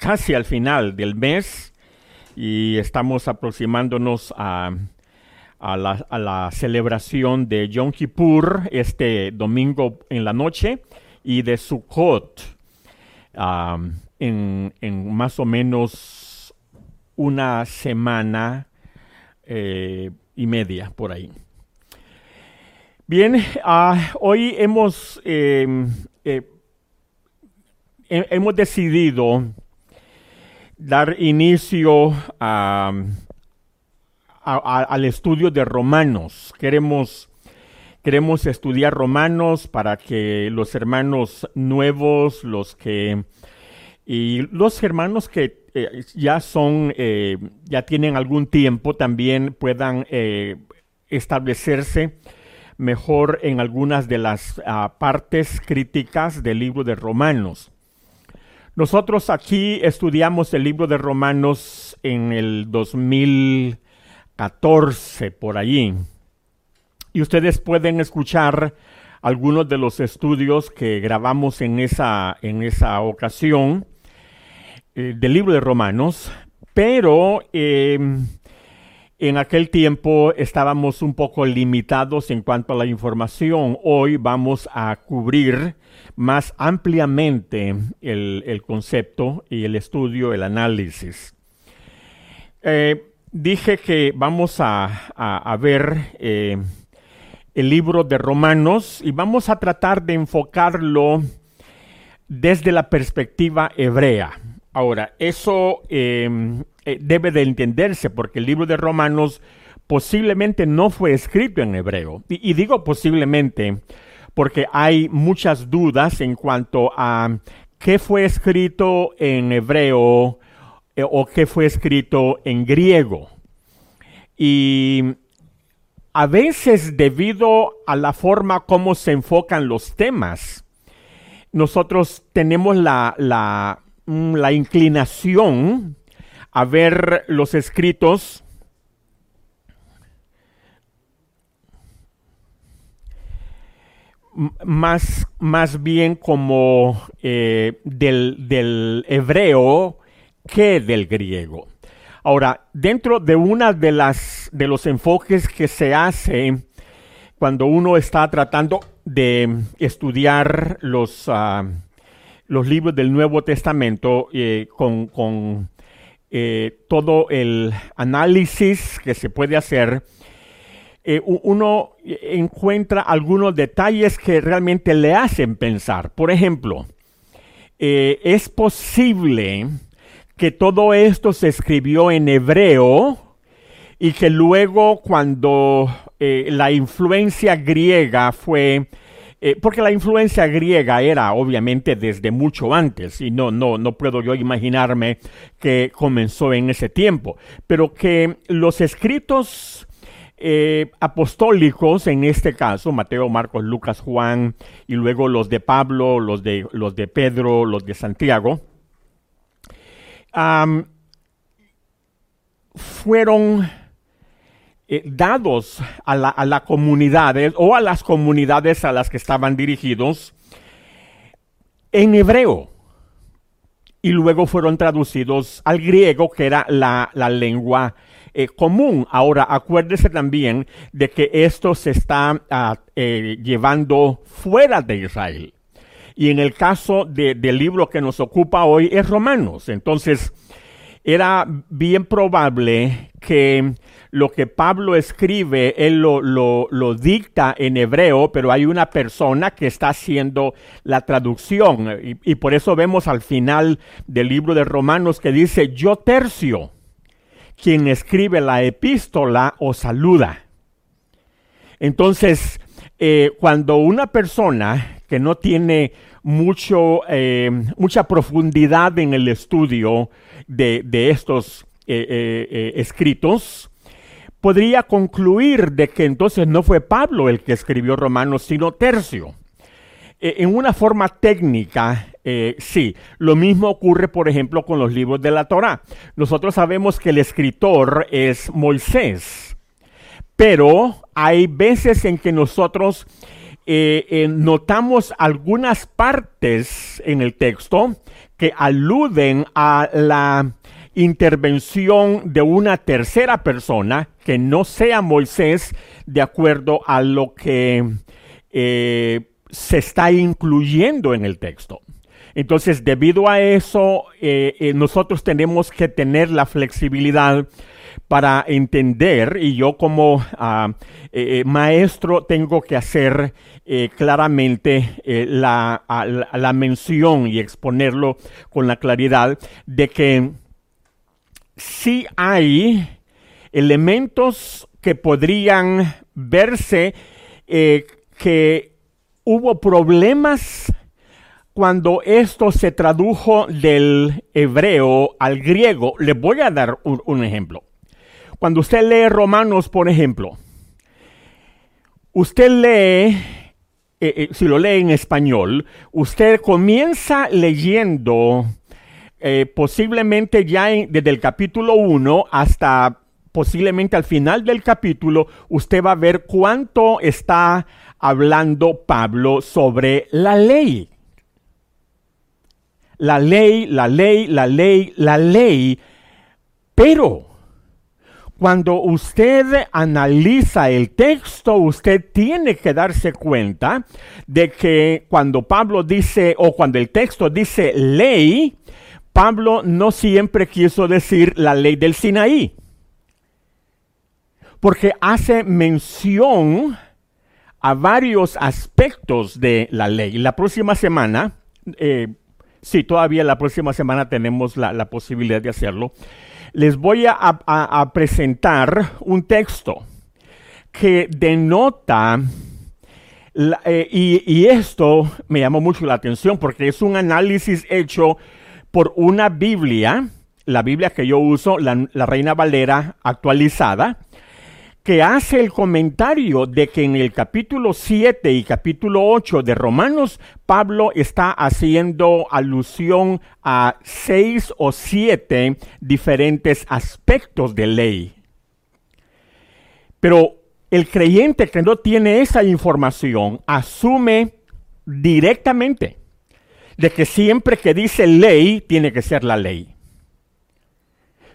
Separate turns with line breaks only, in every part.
casi al final del mes y estamos aproximándonos a, la, celebración de Yom Kippur este domingo en la noche y de Sukkot en, más o menos una semana eh, y media por ahí. Bien, ah, hoy hemos, em, eh, hemos decidido dar inicio al estudio de Romanos. Queremos, queremos estudiar Romanos para que los hermanos nuevos, los que y los hermanos que eh, ya son, eh, ya tienen algún tiempo, también puedan establecerse mejor en algunas de las ah, partes críticas del libro de Romanos. Nosotros aquí estudiamos el libro de Romanos en el 2014, por allí. Y ustedes pueden escuchar algunos de los estudios que grabamos en esa, en esa ocasión eh, del libro de Romanos, pero em, en aquel tiempo estábamos un poco limitados en cuanto a la información. Hoy vamos a cubrir más ampliamente el, concepto y el estudio, el análisis. Eh, dije que vamos a, ver eh, el libro de Romanos y vamos a tratar de enfocarlo desde la perspectiva hebrea. Ahora, eso em, eh, debe de entenderse porque el libro de Romanos posiblemente no fue escrito en hebreo. Y, digo posiblemente porque hay muchas dudas en cuanto a qué fue escrito en hebreo eh, o qué fue escrito en griego. Y a veces debido a la forma como se enfocan los temas, nosotros tenemos la, la la inclinación a ver los escritos más, más bien como eh, del, del, hebreo que del griego. Ahora, dentro de una de las de los enfoques que se hace cuando uno está tratando de estudiar los ah, los libros del Nuevo Testamento eh, con, eh, todo el análisis que se puede hacer, eh, uno encuentra algunos detalles que realmente le hacen pensar. Por ejemplo, es posible que todo esto se escribió en hebreo y que luego cuando la influencia griega fue eh, porque la influencia griega era obviamente desde mucho antes y no, no, no puedo yo imaginarme que comenzó en ese tiempo, pero que los escritos eh, apostólicos, en este caso, Mateo, Marcos, Lucas, Juan, y luego los de Pablo, los de, los de Pedro, los de Santiago, fueron eh, dados a la, a comunidad o a las comunidades a las que estaban dirigidos en hebreo y luego fueron traducidos al griego, que era la, lengua eh, común. Ahora, acuérdese también de que esto se está ah, eh, llevando fuera de Israel. Y en el caso del libro que nos ocupa hoy es Romanos. Entonces, era bien probable que lo que Pablo escribe, él lo, dicta en hebreo, pero hay una persona que está haciendo la traducción. Y, por eso vemos al final del libro de Romanos que dice, yo tercio, quien escribe la epístola o saluda. Entonces, eh, cuando una persona que no tiene mucho, eh, mucha profundidad en el estudio de, estos eh, escritos, podría concluir de que entonces no fue Pablo el que escribió Romanos, sino Tercio. E, en una forma técnica, eh, sí, lo mismo ocurre, por ejemplo, con los libros de la Torah. Nosotros sabemos que el escritor es Moisés, pero hay veces en que nosotros eh, eh, notamos algunas partes en el texto que aluden a la intervención de una tercera persona que no sea Moisés de acuerdo a lo que eh, se está incluyendo en el texto. Entonces, debido a eso, eh, eh, nosotros tenemos que tener la flexibilidad para entender, y yo como ah, maestro tengo que hacer claramente la, la mención y exponerlo con la claridad de que sí hay elementos que podrían verse eh, que hubo problemas cuando esto se tradujo del hebreo al griego. Le voy a dar un, ejemplo. Cuando usted lee Romanos, por ejemplo, usted lee, eh, eh, si lo lee en español, usted comienza leyendo eh, posiblemente ya desde el capítulo 1 hasta posiblemente al final del capítulo, usted va a ver cuánto está hablando Pablo sobre la ley. La ley, la ley, la ley, la ley. Pero cuando usted analiza el texto, usted tiene que darse cuenta de que cuando Pablo dice, o cuando el texto dice ley, Pablo no siempre quiso decir la ley del Sinaí, porque hace mención a varios aspectos de la ley. La próxima semana, eh, sí, todavía la próxima semana tenemos la, posibilidad de hacerlo, les voy a, presentar un texto que denota eh, y, y, esto me llamó mucho la atención porque es un análisis hecho por una Biblia, la Biblia que yo uso, la, Reina Valera actualizada, que hace el comentario de que en el capítulo 7 y capítulo 8 de Romanos, Pablo está haciendo alusión a seis o siete diferentes aspectos de ley. Pero el creyente que no tiene esa información asume directamente de que siempre que dice ley, tiene que ser la ley.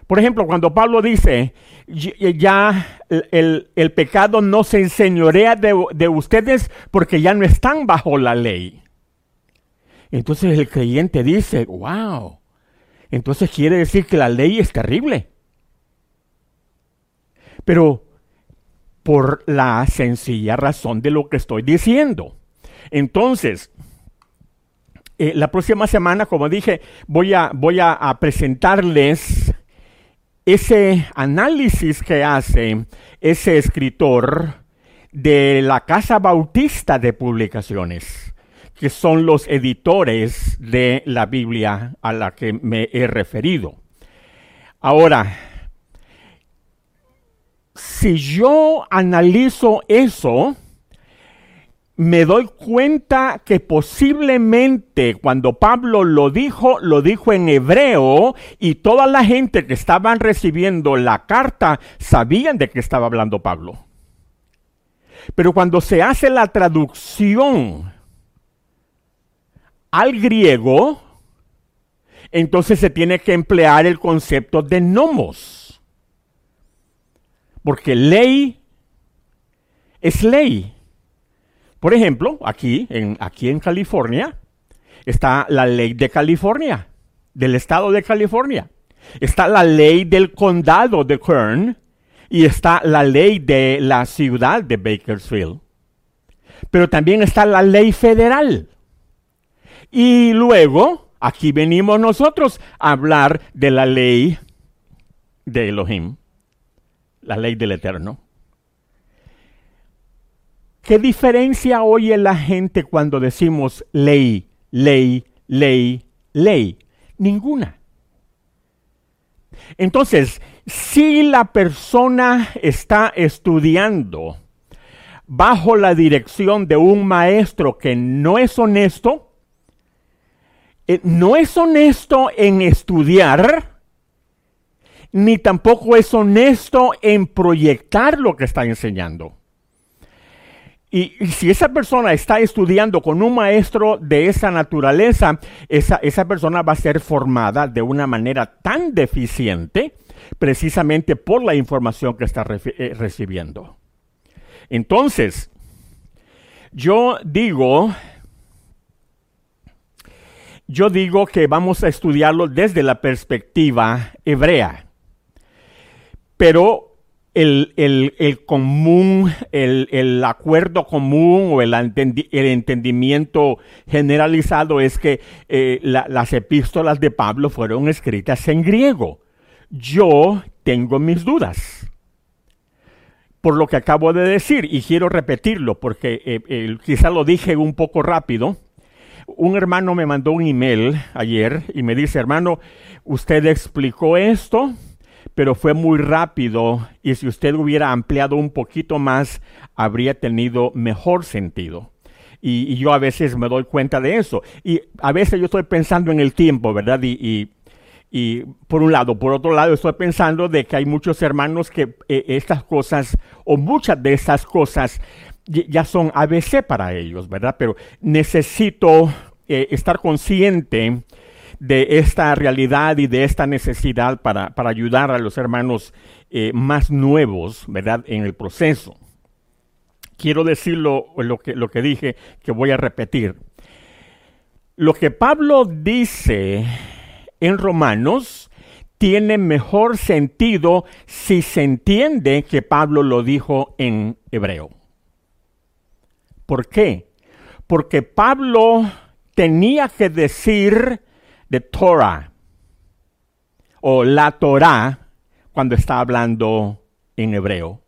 Por ejemplo, cuando Pablo dice, ya el, pecado no se enseñorea de, ustedes porque ya no están bajo la ley. Entonces el creyente dice, wow, entonces quiere decir que la ley es terrible. Pero por la sencilla razón de lo que estoy diciendo. Entonces, eh, la próxima semana, como dije, voy a, voy a, presentarles ese análisis que hace ese escritor de la Casa Bautista de Publicaciones, que son los editores de la Biblia a la que me he referido. Ahora, si yo analizo eso, me doy cuenta que posiblemente cuando Pablo lo dijo, lo dijo en hebreo y toda la gente que estaban recibiendo la carta sabían de qué estaba hablando Pablo. Pero cuando se hace la traducción al griego, entonces se tiene que emplear el concepto de nomos. Porque ley es ley. Por ejemplo, aquí en, aquí en California está la ley de California, del estado de California. Está la ley del condado de Kern y está la ley de la ciudad de Bakersfield. Pero también está la ley federal. Y luego, aquí venimos nosotros a hablar de la ley de Elohim, la ley del Eterno. ¿Qué diferencia oye la gente cuando decimos ley, ley, ley, ley? Ninguna. Entonces, si la persona está estudiando bajo la dirección de un maestro que no es honesto, eh, no es honesto en estudiar, ni tampoco es honesto en proyectar lo que está enseñando. Y, si esa persona está estudiando con un maestro de esa naturaleza, esa, esa persona va a ser formada de una manera tan deficiente precisamente por la información que está eh, recibiendo. Entonces, yo digo, yo digo que vamos a estudiarlo desde la perspectiva hebrea. Pero el, común, el, acuerdo común o el, entendimiento generalizado es que eh, las epístolas de Pablo fueron escritas en griego. Yo tengo mis dudas por lo que acabo de decir y quiero repetirlo porque eh, quizá lo dije un poco rápido. Un hermano me mandó un email ayer y me dice, hermano, usted explicó esto, pero fue muy rápido y si usted hubiera ampliado un poquito más, habría tenido mejor sentido. Y, yo a veces me doy cuenta de eso. Y a veces yo estoy pensando en el tiempo, ¿verdad? Y, y, por un lado, por otro lado, estoy pensando de que hay muchos hermanos que eh, estas cosas, o muchas de estas cosas, ya son ABC para ellos, ¿verdad? Pero necesito eh, estar consciente de esta realidad y de esta necesidad para, ayudar a los hermanos eh, más nuevos, ¿verdad?, en el proceso. Quiero decirlo, lo que, lo que dije, que voy a repetir. Lo que Pablo dice en Romanos tiene mejor sentido si se entiende que Pablo lo dijo en hebreo. ¿Por qué? Porque Pablo tenía que decir de Torah o la Torah cuando está hablando en hebreo.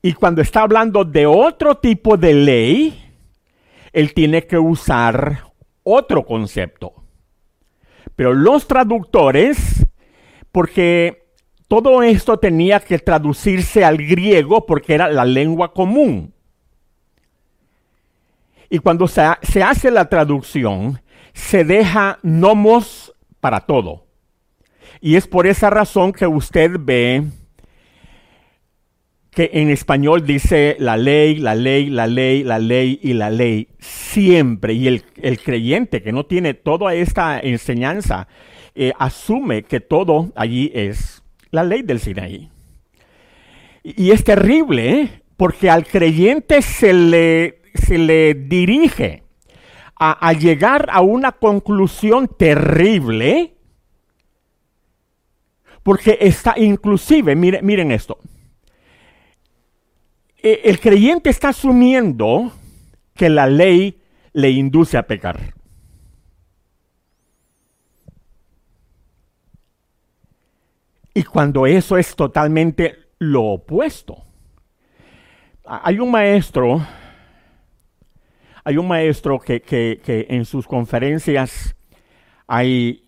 Y cuando está hablando de otro tipo de ley, él tiene que usar otro concepto. Pero los traductores, porque todo esto tenía que traducirse al griego porque era la lengua común. Y cuando se, se hace la traducción, se deja nomos para todo. Y es por esa razón que usted ve que en español dice la ley, la ley, la ley, la ley y la ley siempre. Y el, creyente que no tiene toda esta enseñanza eh, asume que todo allí es la ley del Sinaí. Y, es terrible ¿eh? porque al creyente se le, se le dirige a, llegar a una conclusión terrible, porque está inclusive, miren, esto, e, el creyente está asumiendo que la ley le induce a pecar. Y cuando eso es totalmente lo opuesto. Hay un maestro hay un maestro que, en sus conferencias hay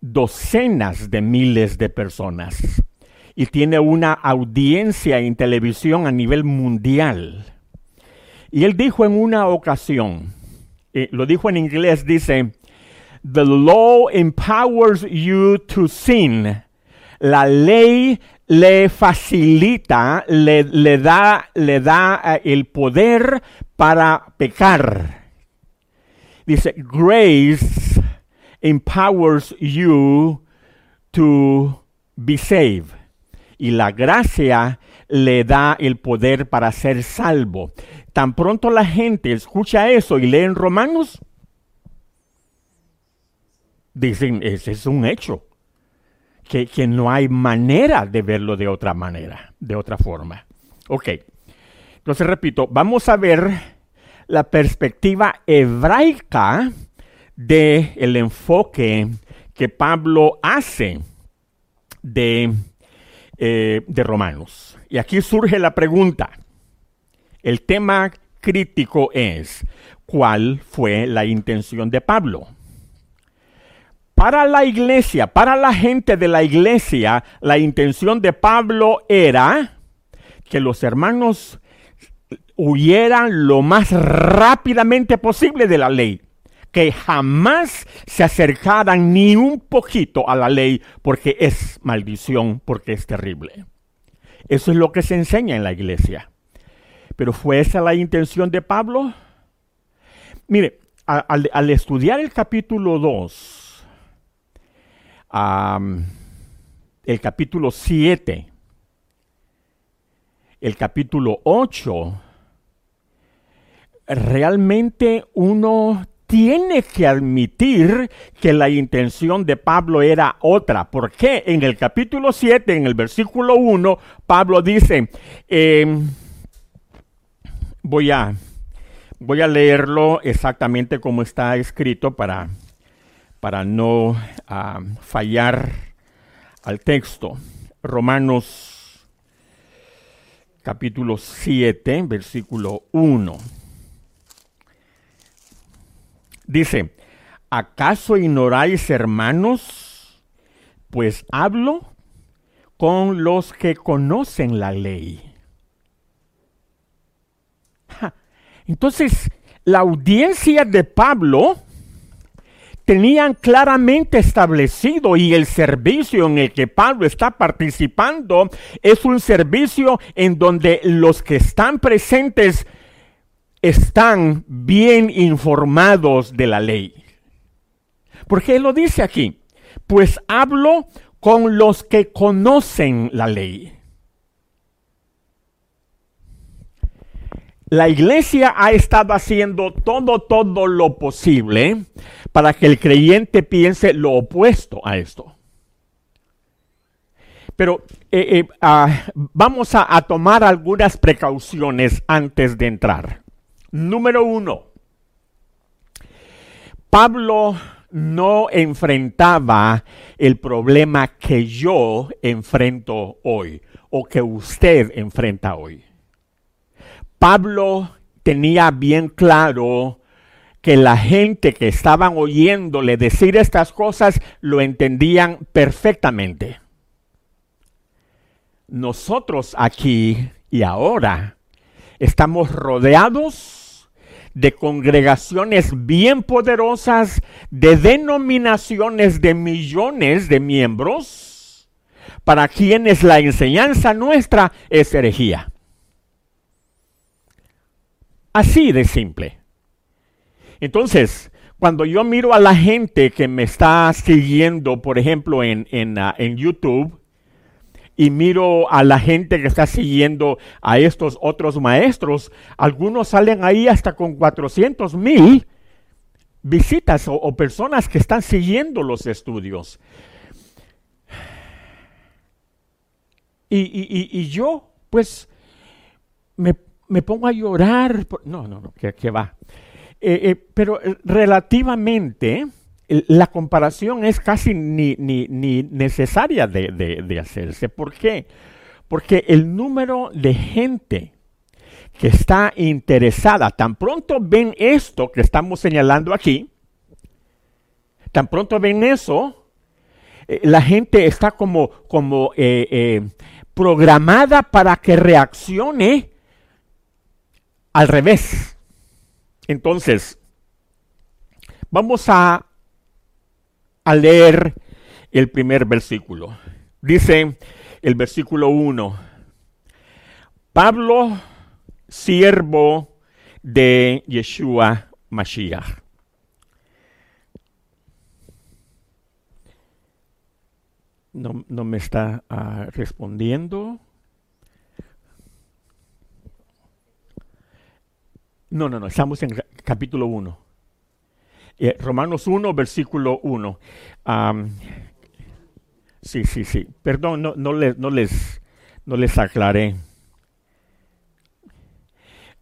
docenas de miles de personas y tiene una audiencia en televisión a nivel mundial. Y él dijo en una ocasión, eh, lo dijo en inglés, dice, The law empowers you to sin. La ley le facilita, le, da, le da eh, el poder para pecar. Dice, grace empowers you to be saved. Y la gracia le da el poder para ser salvo. Tan pronto la gente escucha eso y lee en Romanos, dicen, ese es un hecho que, no hay manera de verlo de otra manera, de otra forma. Ok, entonces repito, vamos a ver la perspectiva hebraica del el enfoque que Pablo hace de, eh, de Romanos. Y aquí surge la pregunta. El tema crítico es, ¿cuál fue la intención de Pablo? Para la iglesia, para la gente de la iglesia, la intención de Pablo era que los hermanos huyeran lo más rápidamente posible de la ley, que jamás se acercaran ni un poquito a la ley porque es maldición, porque es terrible. Eso es lo que se enseña en la iglesia. Pero ¿fue esa la intención de Pablo? Mire, al, estudiar el capítulo 2, el capítulo 7, el capítulo 8, realmente uno tiene que admitir que la intención de Pablo era otra. Porque en el capítulo 7, en el versículo 1, Pablo dice, em, voy, a, voy a leerlo exactamente como está escrito para, para no ah, fallar al texto. Romanos capítulo 7, versículo 1. Dice, ¿acaso ignoráis, hermanos? Pues hablo con los que conocen la ley. Entonces, la audiencia de Pablo tenían claramente establecido y el servicio en el que Pablo está participando es un servicio en donde los que están presentes están bien informados de la ley. Porque él lo dice aquí, pues hablo con los que conocen la ley. La iglesia ha estado haciendo todo, todo lo posible para que el creyente piense lo opuesto a esto. Pero eh, eh, ah, vamos a tomar algunas precauciones antes de entrar. Número uno, Pablo no enfrentaba el problema que yo enfrento hoy o que usted enfrenta hoy. Pablo tenía bien claro que la gente que estaban oyéndole decir estas cosas lo entendían perfectamente. Nosotros aquí y ahora estamos rodeados de congregaciones bien poderosas, de denominaciones de millones de miembros, para quienes la enseñanza nuestra es herejía. Así de simple. Entonces, cuando yo miro a la gente que me está siguiendo, por ejemplo, en, ah, en YouTube, y miro a la gente que está siguiendo a estos otros maestros, algunos salen ahí hasta con 400 mil visitas o, personas que están siguiendo los estudios. Y, yo, pues, me, pongo a llorar. no, no, no, que, va. Eh, eh, pero eh, relativamente la comparación es casi ni, necesaria de, hacerse. ¿Por qué? Porque el número de gente que está interesada, tan pronto ven esto que estamos señalando aquí, tan pronto ven eso, la gente está como, como programada para que reaccione al revés. Entonces, vamos a a leer el primer versículo. Dice el versículo 1, Pablo, siervo de Yeshua Mashiach. No, me está ah, respondiendo. No, no, no, estamos en capítulo 1. Eh, Romanos 1, versículo 1. sí, sí, sí. Perdón, no, no, les, no, les, no les aclaré.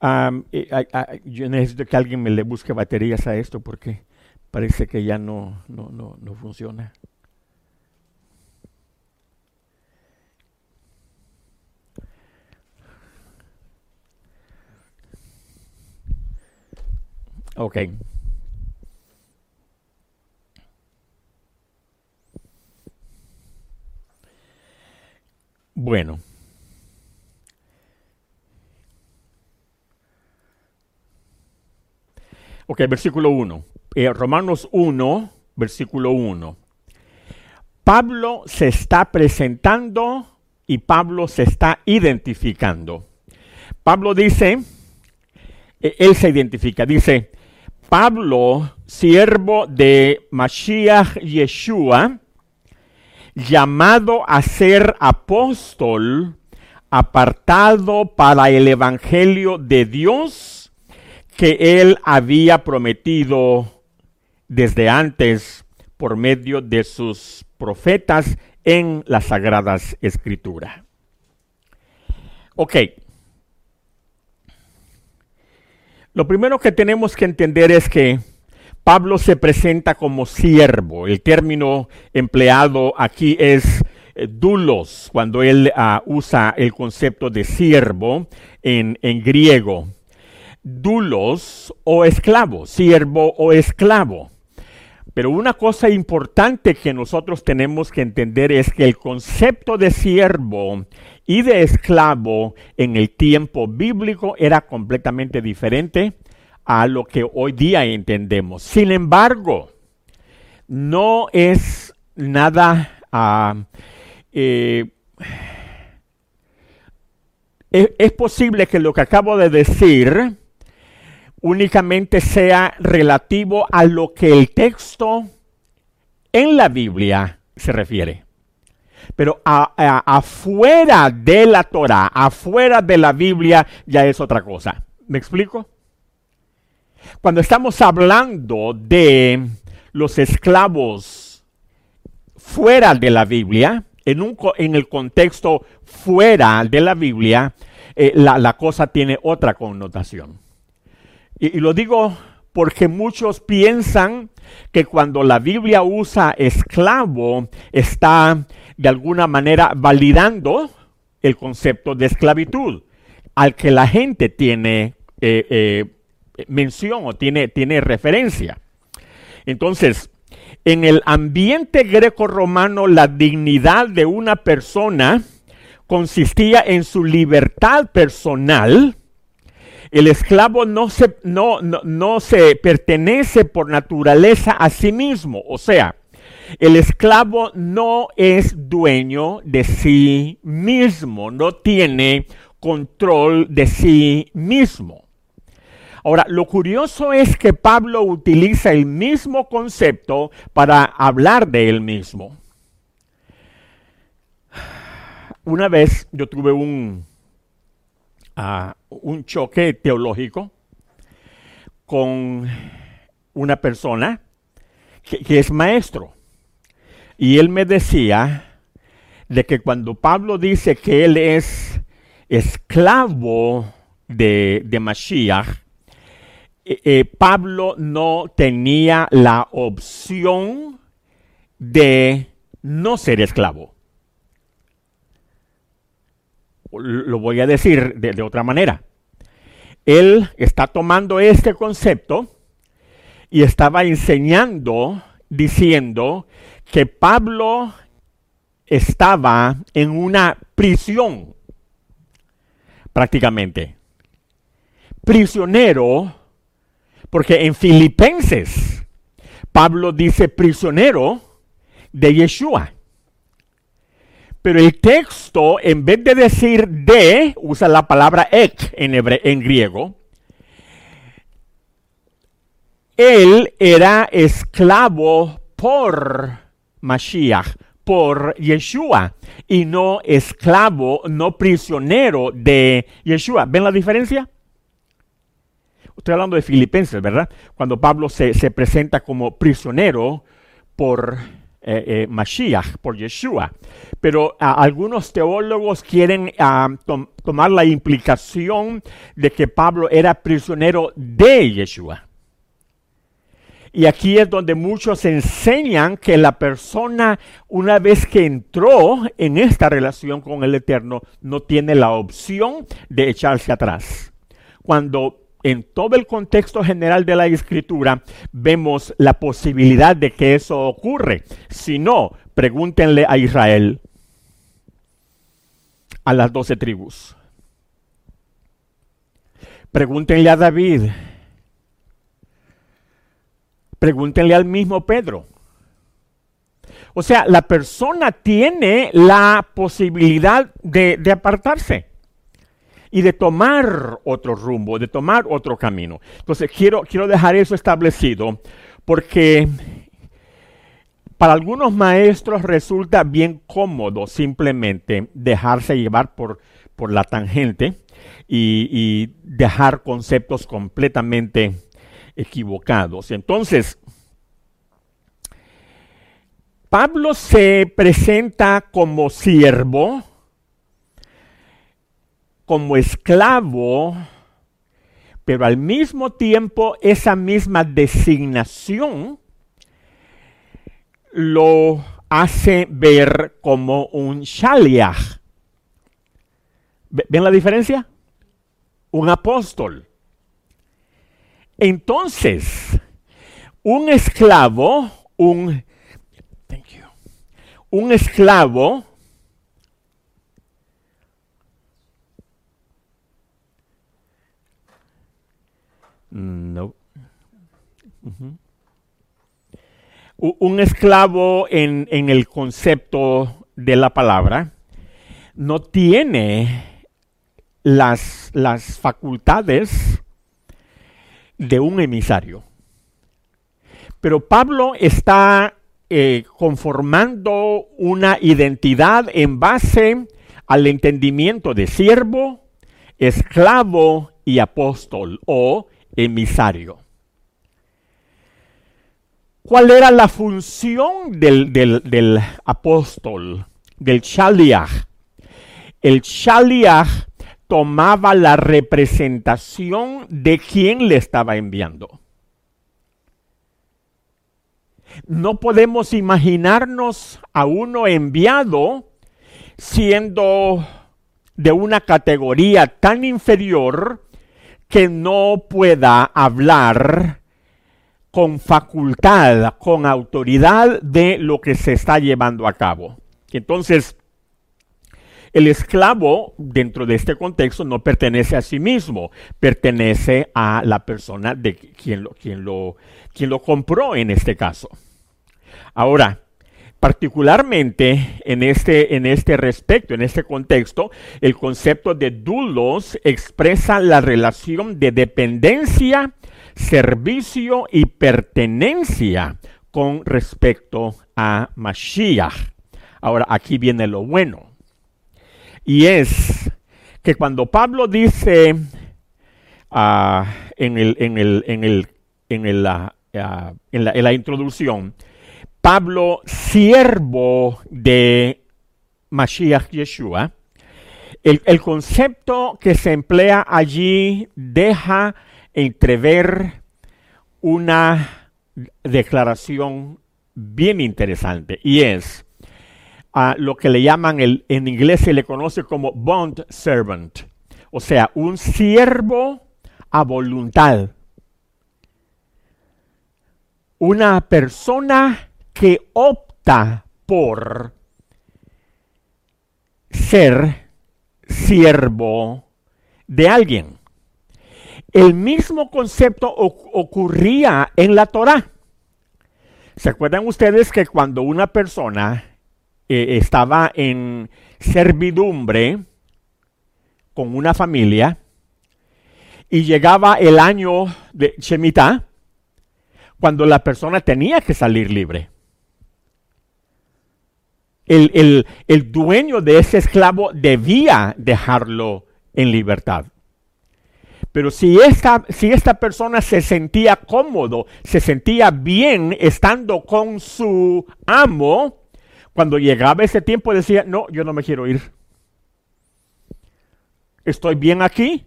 Eh, yo necesito que alguien me le busque baterías a esto porque parece que ya no, no, no, no funciona. Ok. Bueno. Ok, versículo 1. Eh, Romanos 1, versículo 1. Pablo se está presentando y Pablo se está identificando. Pablo dice, e, él se identifica, dice, Pablo, siervo de Mashiach Yeshua, llamado a ser apóstol, apartado para el Evangelio de Dios que él había prometido desde antes por medio de sus profetas en las Sagradas Escrituras. Ok. Lo primero que tenemos que entender es que Pablo se presenta como siervo. El término empleado aquí es eh, dulos, cuando él ah, usa el concepto de siervo en, en griego. Dulos o esclavo, siervo o esclavo. Pero una cosa importante que nosotros tenemos que entender es que el concepto de siervo y de esclavo en el tiempo bíblico era completamente diferente a lo que hoy día entendemos. Sin embargo, no es nada... Uh, eh, es posible que lo que acabo de decir únicamente sea relativo a lo que el texto en la Biblia se refiere. Pero afuera de la Torah, afuera de la Biblia, ya es otra cosa. ¿Me explico? Cuando estamos hablando de los esclavos fuera de la Biblia, en, un, en el contexto fuera de la Biblia, eh, la cosa tiene otra connotación. Y, lo digo porque muchos piensan que cuando la Biblia usa esclavo, está de alguna manera validando el concepto de esclavitud, al que la gente tiene eh, eh, mención o tiene, tiene referencia. Entonces, en el ambiente greco-romano, la dignidad de una persona consistía en su libertad personal, el esclavo no se, no, no, se pertenece por naturaleza a sí mismo. O sea, el esclavo no es dueño de sí mismo, no tiene control de sí mismo. Ahora, lo curioso es que Pablo utiliza el mismo concepto para hablar de él mismo. Una vez yo tuve un, un choque teológico con una persona que, es maestro. Y él me decía de que cuando Pablo dice que él es esclavo de, de Mashiach, eh, eh, Pablo no tenía la opción de no ser esclavo lo voy a decir de, otra manera. Él está tomando este concepto y estaba enseñando, diciendo que Pablo estaba en una prisión, prácticamente. Prisionero, porque en Filipenses Pablo dice prisionero de Yeshua. Pero el texto, en vez de decir de, usa la palabra ek en, en griego. Él era esclavo por Mashiach, por Yeshua, y no esclavo, no prisionero de Yeshua. ¿Ven la diferencia? Estoy hablando de Filipenses, ¿verdad? Cuando Pablo se, se presenta como prisionero por eh, eh, Mashiach, por Yeshua. Pero algunos teólogos quieren ah, tomar la implicación de que Pablo era prisionero de Yeshua. Y aquí es donde muchos enseñan que la persona, una vez que entró en esta relación con el Eterno, no tiene la opción de echarse atrás. Cuando en todo el contexto general de la escritura vemos la posibilidad de que eso ocurre. Si no, pregúntenle a Israel, a las doce tribus. Pregúntenle a David. Pregúntenle al mismo Pedro. O sea, la persona tiene la posibilidad de, de apartarse. Y de tomar otro rumbo, de tomar otro camino. Entonces quiero, quiero dejar eso establecido porque para algunos maestros resulta bien cómodo simplemente dejarse llevar por, por la tangente y, y dejar conceptos completamente equivocados. Entonces, Pablo se presenta como siervo, como esclavo, pero al mismo tiempo esa misma designación lo hace ver como un shaliach. ¿Ven la diferencia? Un apóstol. Entonces, un esclavo, un, un esclavo No. Un esclavo en, en, el concepto de la palabra no tiene las, las facultades de un emisario. Pero Pablo está eh, conformando una identidad en base al entendimiento de siervo, esclavo y apóstol o emisario. ¿Cuál era la función del, del, apóstol, del shaliach? El shaliach tomaba la representación de quien le estaba enviando. No podemos imaginarnos a uno enviado siendo de una categoría tan inferior que no pueda hablar con facultad, con autoridad de lo que se está llevando a cabo. Entonces, el esclavo, dentro de este contexto, no pertenece a sí mismo, pertenece a la persona de quien lo, quien lo, quien lo compró en este caso. Ahora, Particularmente en este, en este respecto, en este contexto, el concepto de dulos expresa la relación de dependencia, servicio y pertenencia con respecto a Mashiach. Ahora, aquí viene lo bueno. Y es que cuando Pablo dice uh, en, el, en, el, en, el, en, en, la, en la introducción, Pablo, siervo de Mashiach Yeshua, el, concepto que se emplea allí deja entrever una declaración bien interesante y es lo que le llaman el, en inglés se le conoce como bond servant, o sea, un siervo a voluntad. Una persona que opta por ser siervo de alguien. El mismo concepto ocurría en la Torah. ¿Se acuerdan ustedes que cuando una persona eh, estaba en servidumbre con una familia y llegaba el año de Shemitah, cuando la persona tenía que salir libre? El, dueño de ese esclavo debía dejarlo en libertad. Pero si esta, si esta persona se sentía cómodo, se sentía bien estando con su amo, cuando llegaba ese tiempo decía, no, yo no me quiero ir. Estoy bien aquí.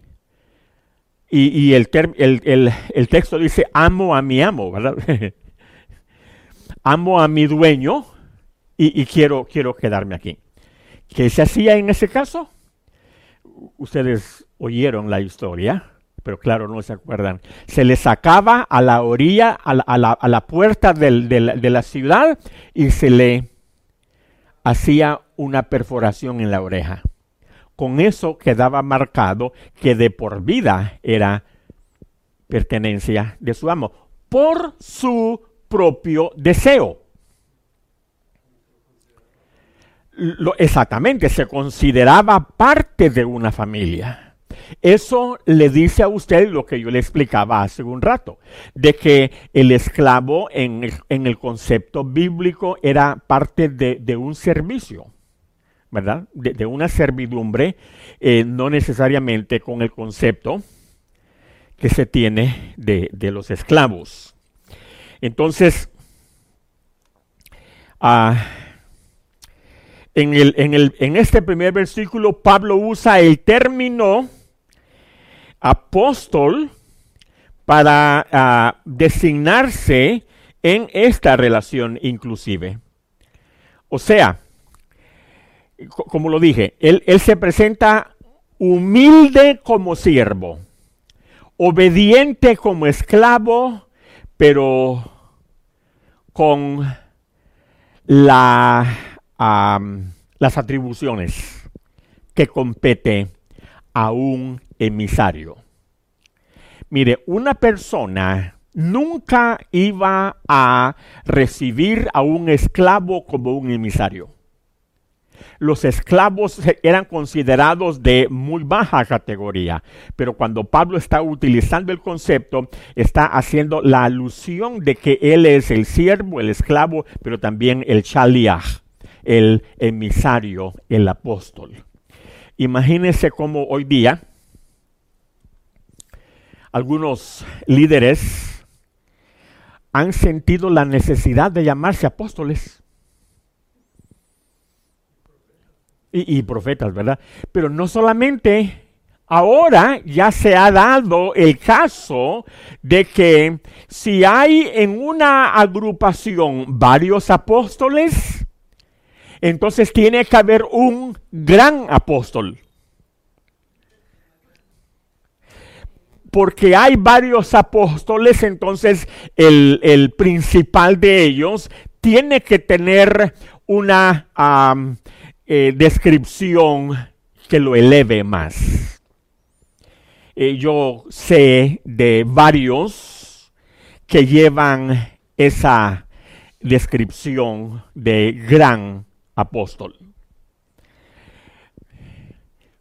Y, el, el, texto dice, amo a mi amo, ¿verdad? amo a mi dueño y, quiero, quiero quedarme aquí. ¿Qué se hacía en ese caso? Ustedes oyeron la historia, pero claro, no se acuerdan. Se le sacaba a la orilla, a la, puerta de la ciudad y se le hacía una perforación en la oreja. Con eso quedaba marcado que de por vida era pertenencia de su amo, por su propio deseo exactamente, se consideraba parte de una familia. Eso le dice a usted lo que yo le explicaba hace un rato, de que el esclavo en el, concepto bíblico era parte de, un servicio, ¿verdad? De, una servidumbre, eh, no necesariamente con el concepto que se tiene de, los esclavos. Entonces, ah, en, el, en, el, en este primer versículo, Pablo usa el término apóstol para ah, designarse en esta relación inclusive. O sea, como lo dije, él, él se presenta humilde como siervo, obediente como esclavo, pero con la las atribuciones que compete a un emisario. Mire, una persona nunca iba a recibir a un esclavo como un emisario. Los esclavos eran considerados de muy baja categoría, pero cuando Pablo está utilizando el concepto, está haciendo la alusión de que él es el siervo, el esclavo, pero también el shaliach, el emisario, el apóstol. Imagínense cómo hoy día algunos líderes han sentido la necesidad de llamarse apóstoles. Y, y, profetas, ¿verdad? Pero no solamente, ahora ya se ha dado el caso de que si hay en una agrupación varios apóstoles, entonces tiene que haber un gran apóstol. Porque hay varios apóstoles, entonces el, principal de ellos tiene que tener una eh, descripción que lo eleve más. Eh, yo sé de varios que llevan esa descripción de gran apóstol.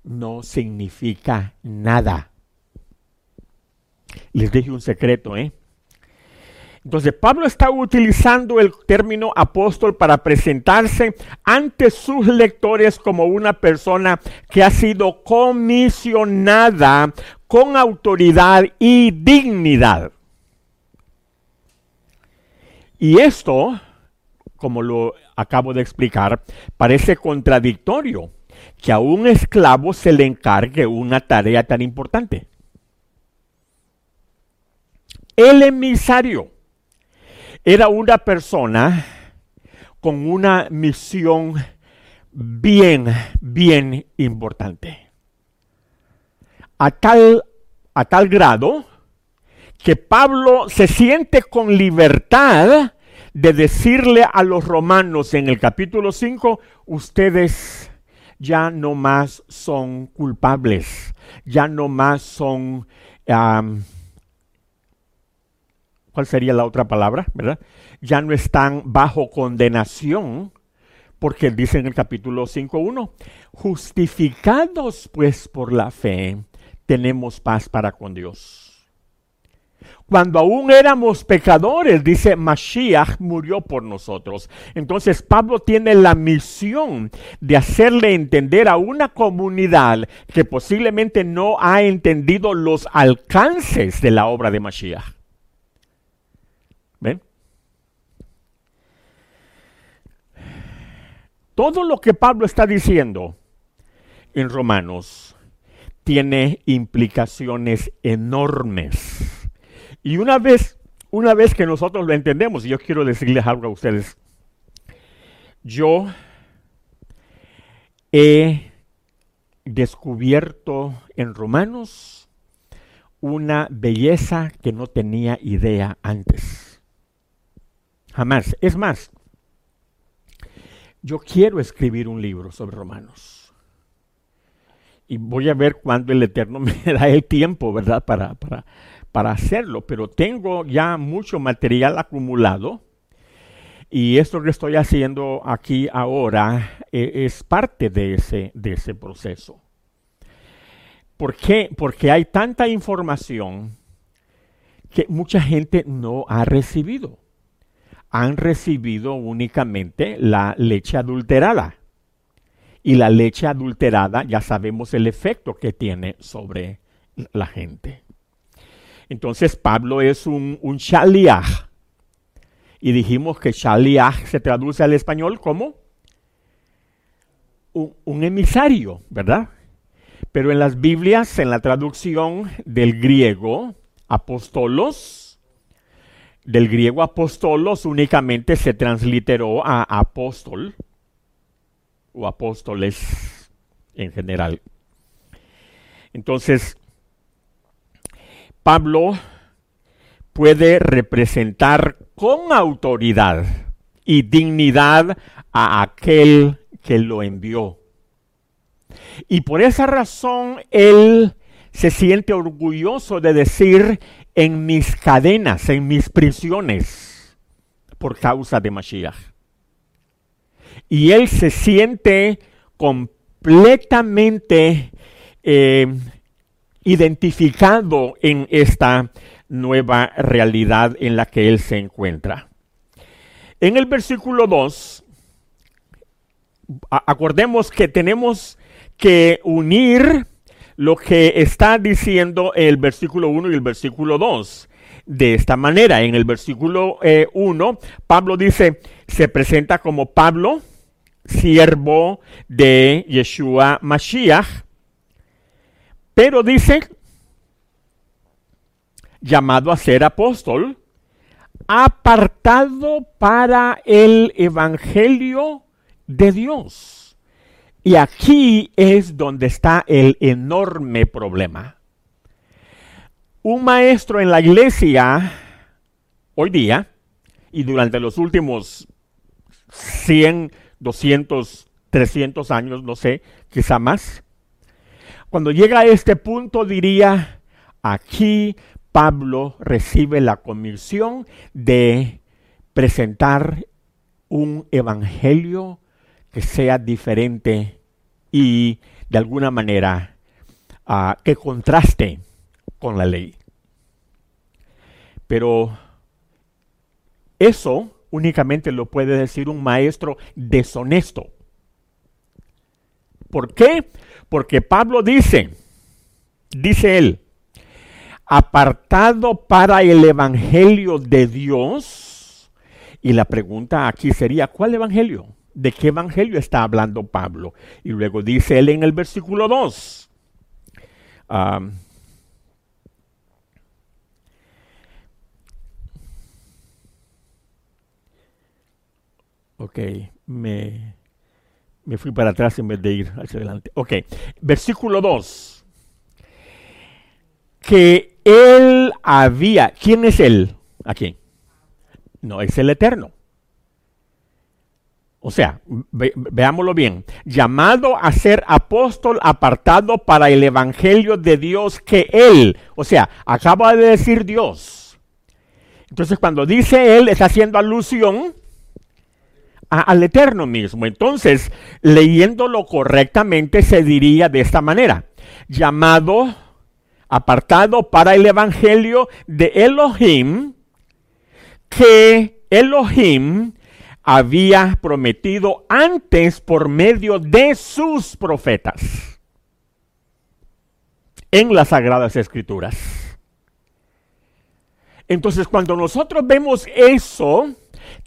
No significa nada. Les dije un secreto, ¿eh? Entonces Pablo está utilizando el término apóstol para presentarse ante sus lectores como una persona que ha sido comisionada con autoridad y dignidad. Y esto como lo acabo de explicar, parece contradictorio que a un esclavo se le encargue una tarea tan importante. El emisario era una persona con una misión bien, bien importante. A tal, a tal grado que Pablo se siente con libertad de decirle a los romanos en el capítulo 5, ustedes ya no más son culpables, ya no más son... ¿Cuál sería la otra palabra? ¿Verdad? Ya no están bajo condenación, porque dice en el capítulo 5.1, justificados pues por la fe, tenemos paz para con Dios cuando aún éramos pecadores, dice Mashiach murió por nosotros. Entonces Pablo tiene la misión de hacerle entender a una comunidad que posiblemente no ha entendido los alcances de la obra de Mashiach. ¿Ven? Todo lo que Pablo está diciendo en Romanos tiene implicaciones enormes y una vez, una vez que nosotros lo entendemos, y yo quiero decirles algo a ustedes, yo he descubierto en Romanos una belleza que no tenía idea antes. Jamás. Es más, yo quiero escribir un libro sobre Romanos. Y voy a ver cuándo el Eterno me da el tiempo, ¿verdad? Para, para, para hacerlo, pero tengo ya mucho material acumulado y esto que estoy haciendo aquí ahora e, es parte de ese, de ese proceso. ¿Por qué? Porque hay tanta información que mucha gente no ha recibido. Han recibido únicamente la leche adulterada. Y la leche adulterada ya sabemos el efecto que tiene sobre la gente. Entonces Pablo es un, un shaliach. Y dijimos que shaliach se traduce al español como un, un emisario, ¿verdad? Pero en las Biblias, en la traducción del griego, apóstolos, del griego apóstolos únicamente se transliteró a apóstol o apóstoles en general. Entonces, Pablo puede representar con autoridad y dignidad a aquel que lo envió. Y por esa razón él se siente orgulloso de decir en mis cadenas, en mis prisiones, por causa de Mashiach. Y él se siente completamente eh, identificado en esta nueva realidad en la que él se encuentra. En el versículo 2, acordemos que tenemos que unir lo que está diciendo el versículo 1 y el versículo 2. De esta manera, en el versículo 1, eh, Pablo dice, se presenta como Pablo, siervo de Yeshua Mashiach, pero dice, llamado a ser apóstol, apartado para el Evangelio de Dios. Y aquí es donde está el enorme problema. Un maestro en la iglesia hoy día y durante los últimos 100, 200, 300 años, no sé, quizá más, cuando llega a este punto diría, aquí Pablo recibe la comisión de presentar un evangelio que sea diferente y de alguna manera uh, que contraste con la ley. Pero eso únicamente lo puede decir un maestro deshonesto. ¿Por qué? Porque Pablo dice, dice él, apartado para el Evangelio de Dios. Y la pregunta aquí sería, ¿cuál Evangelio? ¿De qué Evangelio está hablando Pablo? Y luego dice él en el versículo 2. ok, me, me fui para atrás en vez de ir hacia adelante. Ok, versículo 2. Que él había, ¿quién es él? ¿A quién? No, es el eterno. O sea, veámoslo bien. Llamado a ser apóstol apartado para el evangelio de Dios que él, o sea, acaba de decir Dios. Entonces, cuando dice él, está haciendo alusión al Eterno mismo. Entonces, leyéndolo correctamente, se diría de esta manera, llamado, apartado para el Evangelio de Elohim, que Elohim había prometido antes por medio de sus profetas en las Sagradas Escrituras. Entonces, cuando nosotros vemos eso,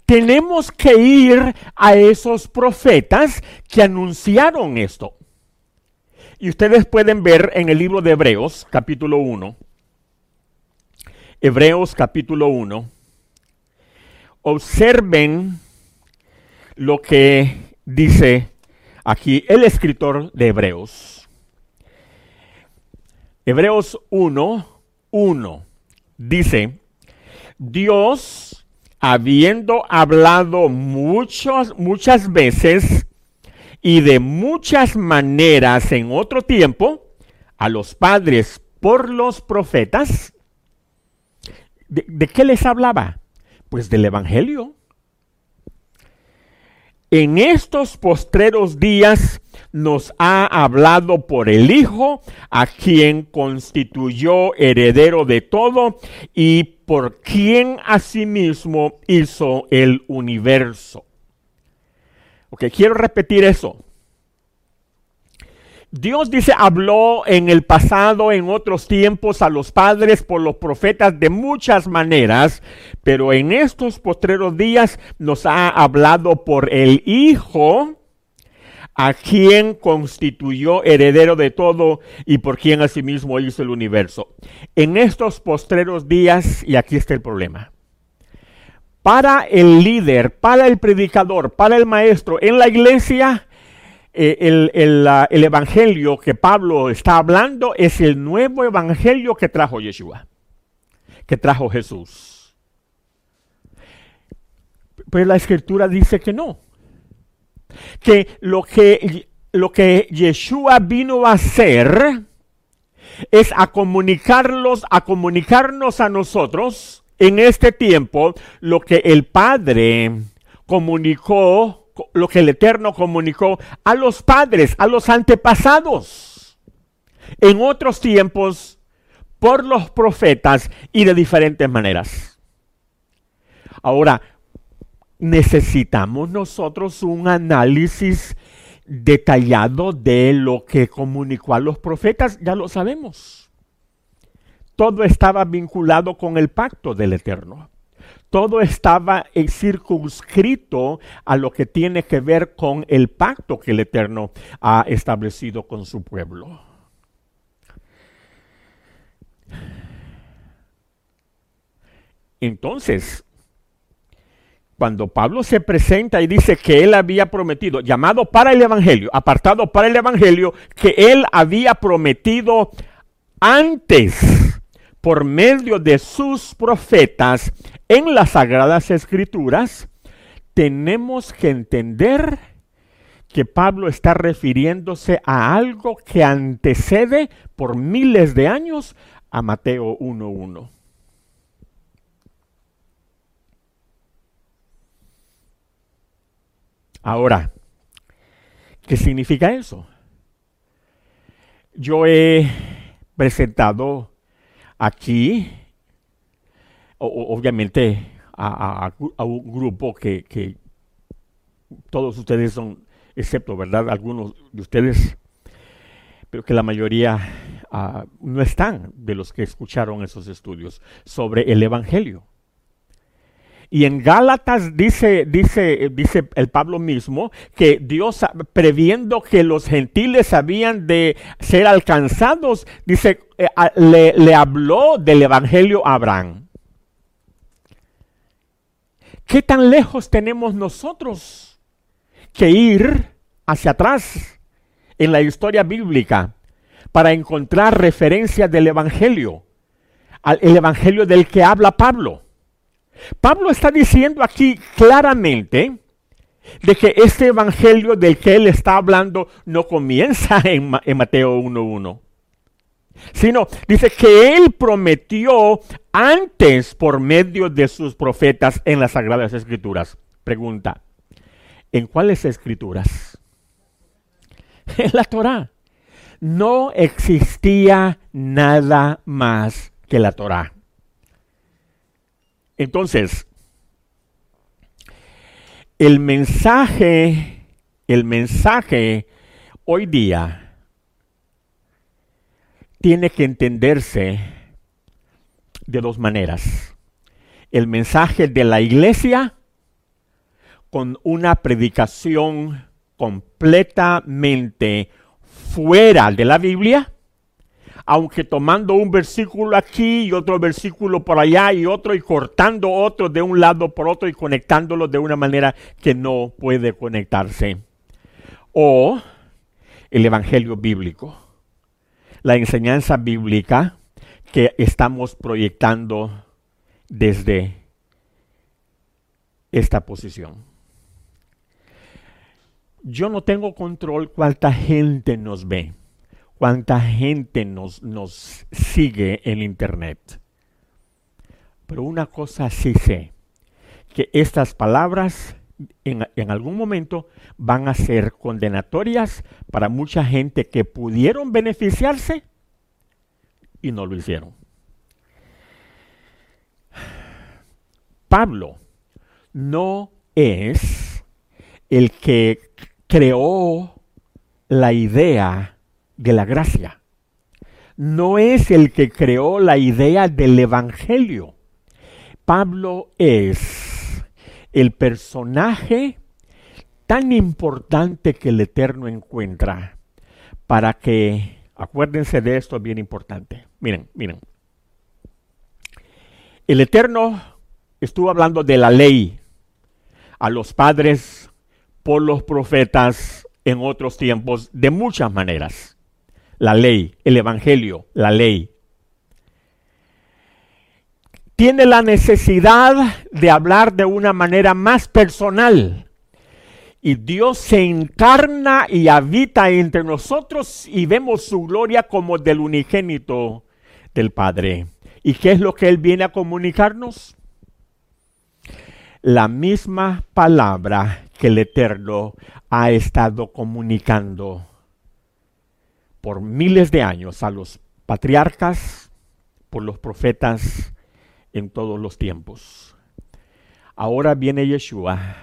tenemos que ir a esos profetas que anunciaron esto. Y ustedes pueden ver en el libro de Hebreos, capítulo 1. Hebreos, capítulo 1. Observen lo que dice aquí el escritor de Hebreos. Hebreos 1, 1 dice, Dios habiendo hablado muchos, muchas veces y de muchas maneras en otro tiempo a los padres por los profetas, ¿de, qué les hablaba? Pues del Evangelio. En estos postreros días nos ha hablado por el Hijo, a quien constituyó heredero de todo y por quien asimismo hizo el universo. Ok, quiero repetir eso. Dios dice, habló en el pasado, en otros tiempos, a los padres por los profetas de muchas maneras, pero en estos postreros días nos ha hablado por el Hijo, a quien constituyó heredero de todo y por quien asimismo hizo el universo. En estos postreros días, y aquí está el problema, para el líder, para el predicador, para el maestro en la iglesia, eh, el, evangelio que Pablo está hablando es el nuevo evangelio que trajo Yeshua, que trajo Jesús. Pero la escritura dice que no, que lo que, lo que Yeshua vino a hacer es a comunicarlos, a comunicarnos a nosotros en este tiempo lo que el Padre comunicó lo que el Eterno comunicó a los padres, a los antepasados, en otros tiempos, por los profetas y de diferentes maneras. Ahora, necesitamos nosotros un análisis detallado de lo que comunicó a los profetas, ya lo sabemos. Todo estaba vinculado con el pacto del Eterno todo estaba circunscrito a lo que tiene que ver con el pacto que el Eterno ha establecido con su pueblo. Entonces, cuando Pablo se presenta y dice que él había prometido, llamado para el Evangelio, apartado para el Evangelio, que él había prometido antes por medio de sus profetas en las Sagradas Escrituras, tenemos que entender que Pablo está refiriéndose a algo que antecede por miles de años a Mateo 1.1. Ahora, ¿qué significa eso? Yo he presentado Aquí, obviamente, a, un grupo que, todos ustedes son, excepto, ¿verdad? Algunos de ustedes, pero que la mayoría ah, no están de los que escucharon esos estudios sobre el Evangelio. Y en Gálatas dice, dice, dice el Pablo mismo que Dios, previendo que los gentiles habían de ser alcanzados, dice, eh, le, habló del Evangelio a Abraham. ¿Qué tan lejos tenemos nosotros que ir hacia atrás en la historia bíblica para encontrar referencias del Evangelio? el Evangelio del que habla Pablo. Pablo está diciendo aquí claramente de que este evangelio del que él está hablando no comienza en, Mateo 1.1, sino dice que él prometió antes por medio de sus profetas en las Sagradas Escrituras. Pregunta, ¿en cuáles escrituras? En la Torah. No existía nada más que la Torah. Entonces, el mensaje, el mensaje hoy día tiene que entenderse de dos maneras. El mensaje de la iglesia con una predicación completamente fuera de la Biblia aunque tomando un versículo aquí y otro versículo por allá y otro y cortando otro de un lado por otro y conectándolo de una manera que no puede conectarse. O el Evangelio bíblico, la enseñanza bíblica que estamos proyectando desde esta posición. Yo no tengo control cuánta gente nos ve cuánta gente nos, nos sigue en Internet. Pero una cosa sí sé, que estas palabras en, en, algún momento van a ser condenatorias para mucha gente que pudieron beneficiarse y no lo hicieron. Pablo no es el que creó la idea de la gracia. No es el que creó la idea del Evangelio. Pablo es el personaje tan importante que el Eterno encuentra para que, acuérdense de esto, es bien importante. Miren, miren. El Eterno estuvo hablando de la ley a los padres por los profetas en otros tiempos de muchas maneras. La ley, el Evangelio, la ley. Tiene la necesidad de hablar de una manera más personal. Y Dios se encarna y habita entre nosotros y vemos su gloria como del unigénito del Padre. ¿Y qué es lo que Él viene a comunicarnos? la misma palabra que el Eterno ha estado comunicando por miles de años a los patriarcas, por los profetas en todos los tiempos. Ahora viene Yeshua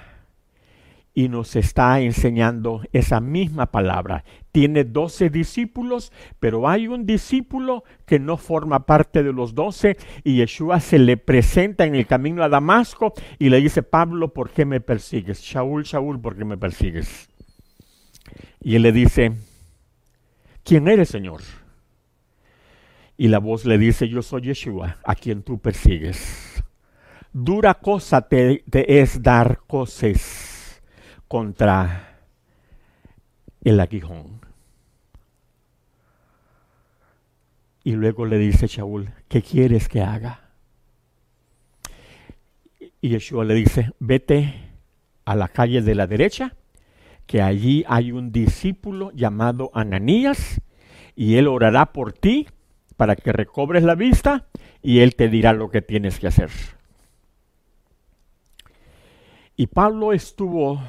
y nos está enseñando esa misma palabra. Tiene doce discípulos, pero hay un discípulo que no forma parte de los doce y Yeshua se le presenta en el camino a Damasco y le dice, Pablo, ¿por qué me persigues? Shaul, Shaul, ¿por qué me persigues? Y él le dice, ¿quién eres, Señor? Y la voz le dice, yo soy Yeshua, a quien tú persigues. Dura cosa te, es dar cosas contra el aguijón. Y luego le dice Shaul, ¿qué quieres que haga? Y Yeshua le dice, vete a la calle de la derecha, que allí hay un discípulo llamado Ananías, y él orará por ti para que recobres la vista, y él te dirá lo que tienes que hacer. Y Pablo estuvo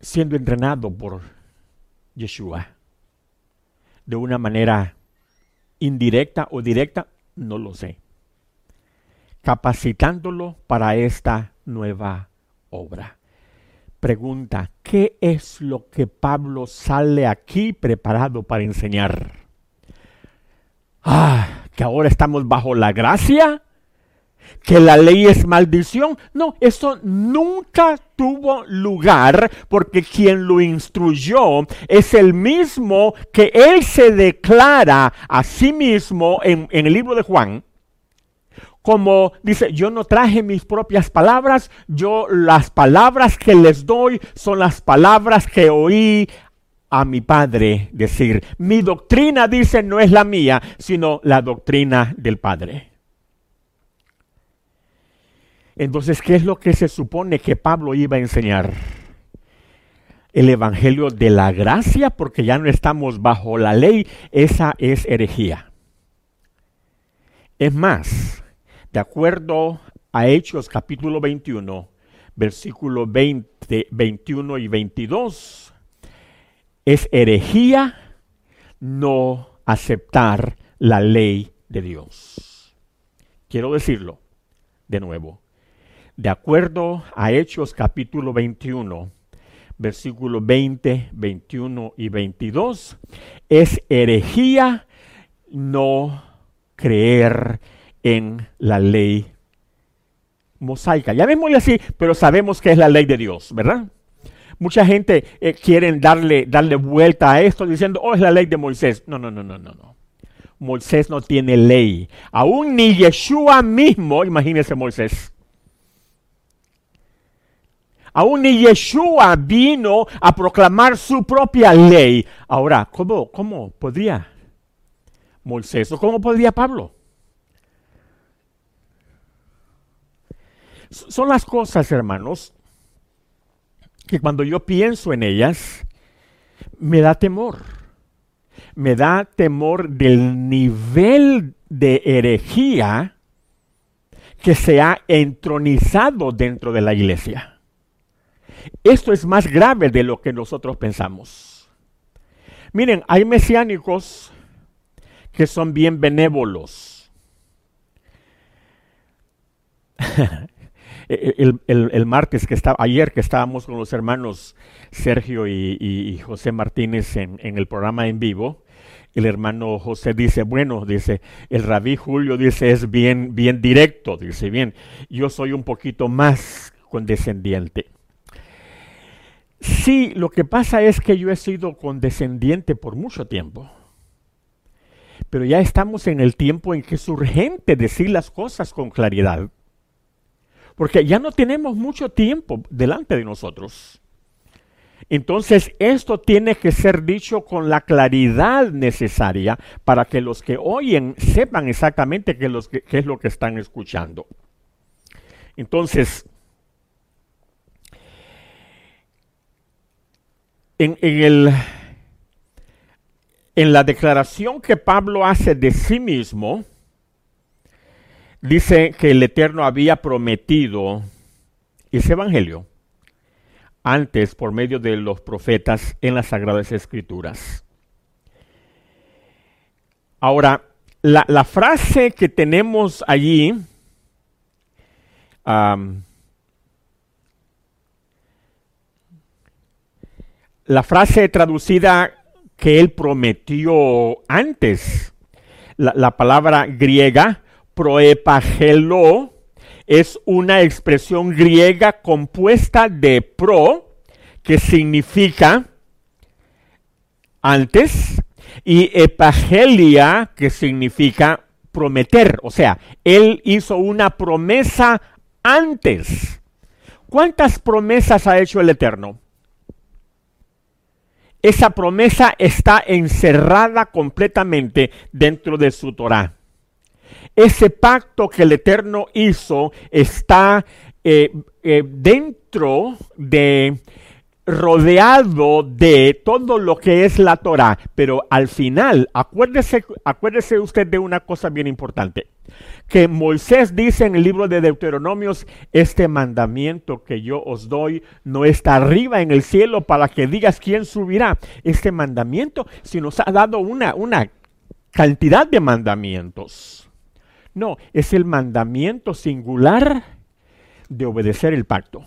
siendo entrenado por Yeshua. De una manera indirecta o directa, no lo sé. Capacitándolo para esta nueva obra. Pregunta, ¿qué es lo que Pablo sale aquí preparado para enseñar? Ah, que ahora estamos bajo la gracia que la ley es maldición. No, eso nunca tuvo lugar porque quien lo instruyó es el mismo que él se declara a sí mismo en, el libro de Juan. Como dice, yo no traje mis propias palabras, yo las palabras que les doy son las palabras que oí a mi padre decir. Mi doctrina, dice, no es la mía, sino la doctrina del padre. Entonces, ¿qué es lo que se supone que Pablo iba a enseñar? El Evangelio de la gracia, porque ya no estamos bajo la ley, esa es herejía. Es más, de acuerdo a Hechos capítulo 21, versículo 20, 21 y 22, es herejía no aceptar la ley de Dios. Quiero decirlo de nuevo. De acuerdo a Hechos capítulo 21, versículos 20, 21 y 22, es herejía no creer en la ley mosaica. Llamémosle así, pero sabemos que es la ley de Dios, ¿verdad? Mucha gente eh, quiere darle, darle vuelta a esto diciendo, oh, es la ley de Moisés. No, no, no, no, no, no. Moisés no tiene ley. Aún ni Yeshua mismo, imagínese Moisés, Aún ni Yeshua vino a proclamar su propia ley. Ahora, ¿cómo, cómo podría Moisés o cómo podría Pablo? Son las cosas, hermanos, que cuando yo pienso en ellas, me da temor. Me da temor del nivel de herejía que se ha entronizado dentro de la iglesia. Esto es más grave de lo que nosotros pensamos. Miren, hay mesiánicos que son bien benévolos. el, martes que estaba, ayer que estábamos con los hermanos Sergio y, José Martínez en, el programa en vivo, el hermano José dice, bueno, dice, el rabí Julio dice, es bien, bien directo, dice, bien, yo soy un poquito más condescendiente. Sí, lo que pasa es que yo he sido condescendiente por mucho tiempo. Pero ya estamos en el tiempo en que es urgente decir las cosas con claridad. Porque ya no tenemos mucho tiempo delante de nosotros. Entonces, esto tiene que ser dicho con la claridad necesaria para que los que oyen sepan exactamente qué, es lo que están escuchando. Entonces, en, la declaración que Pablo hace de sí mismo, dice que el Eterno había prometido ese evangelio antes por medio de los profetas en las Sagradas Escrituras. Ahora, la, frase que tenemos allí, la frase traducida que él prometió antes, la, la palabra griega, proepagelo, es una expresión griega compuesta de pro, que significa antes, y epagelia, que significa prometer. O sea, él hizo una promesa antes. ¿Cuántas promesas ha hecho el Eterno? Esa promesa está encerrada completamente dentro de su Torah. Ese pacto que el Eterno hizo está eh, eh, dentro de, rodeado de todo lo que es la Torah. Pero al final, acuérdese, acuérdese usted de una cosa bien importante. Que Moisés dice en el libro de Deuteronomios, este mandamiento que yo os doy no está arriba en el cielo para que digas quién subirá. Este mandamiento, si nos ha dado una, una cantidad de mandamientos. No, es el mandamiento singular de obedecer el pacto.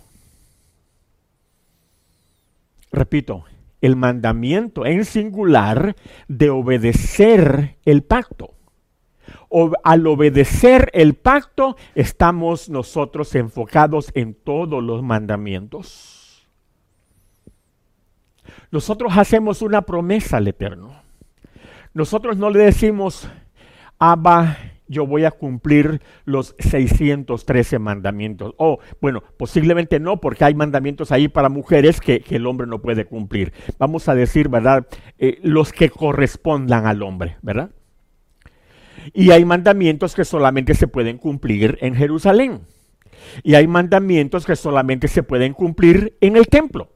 Repito, el mandamiento en singular de obedecer el pacto. O, al obedecer el pacto estamos nosotros enfocados en todos los mandamientos. Nosotros hacemos una promesa al Eterno. Nosotros no le decimos, Abba, yo voy a cumplir los 613 mandamientos. O, bueno, posiblemente no, porque hay mandamientos ahí para mujeres que, el hombre no puede cumplir. Vamos a decir, ¿verdad? Eh, los que correspondan al hombre, ¿verdad? Y hay mandamientos que solamente se pueden cumplir en Jerusalén. Y hay mandamientos que solamente se pueden cumplir en el templo.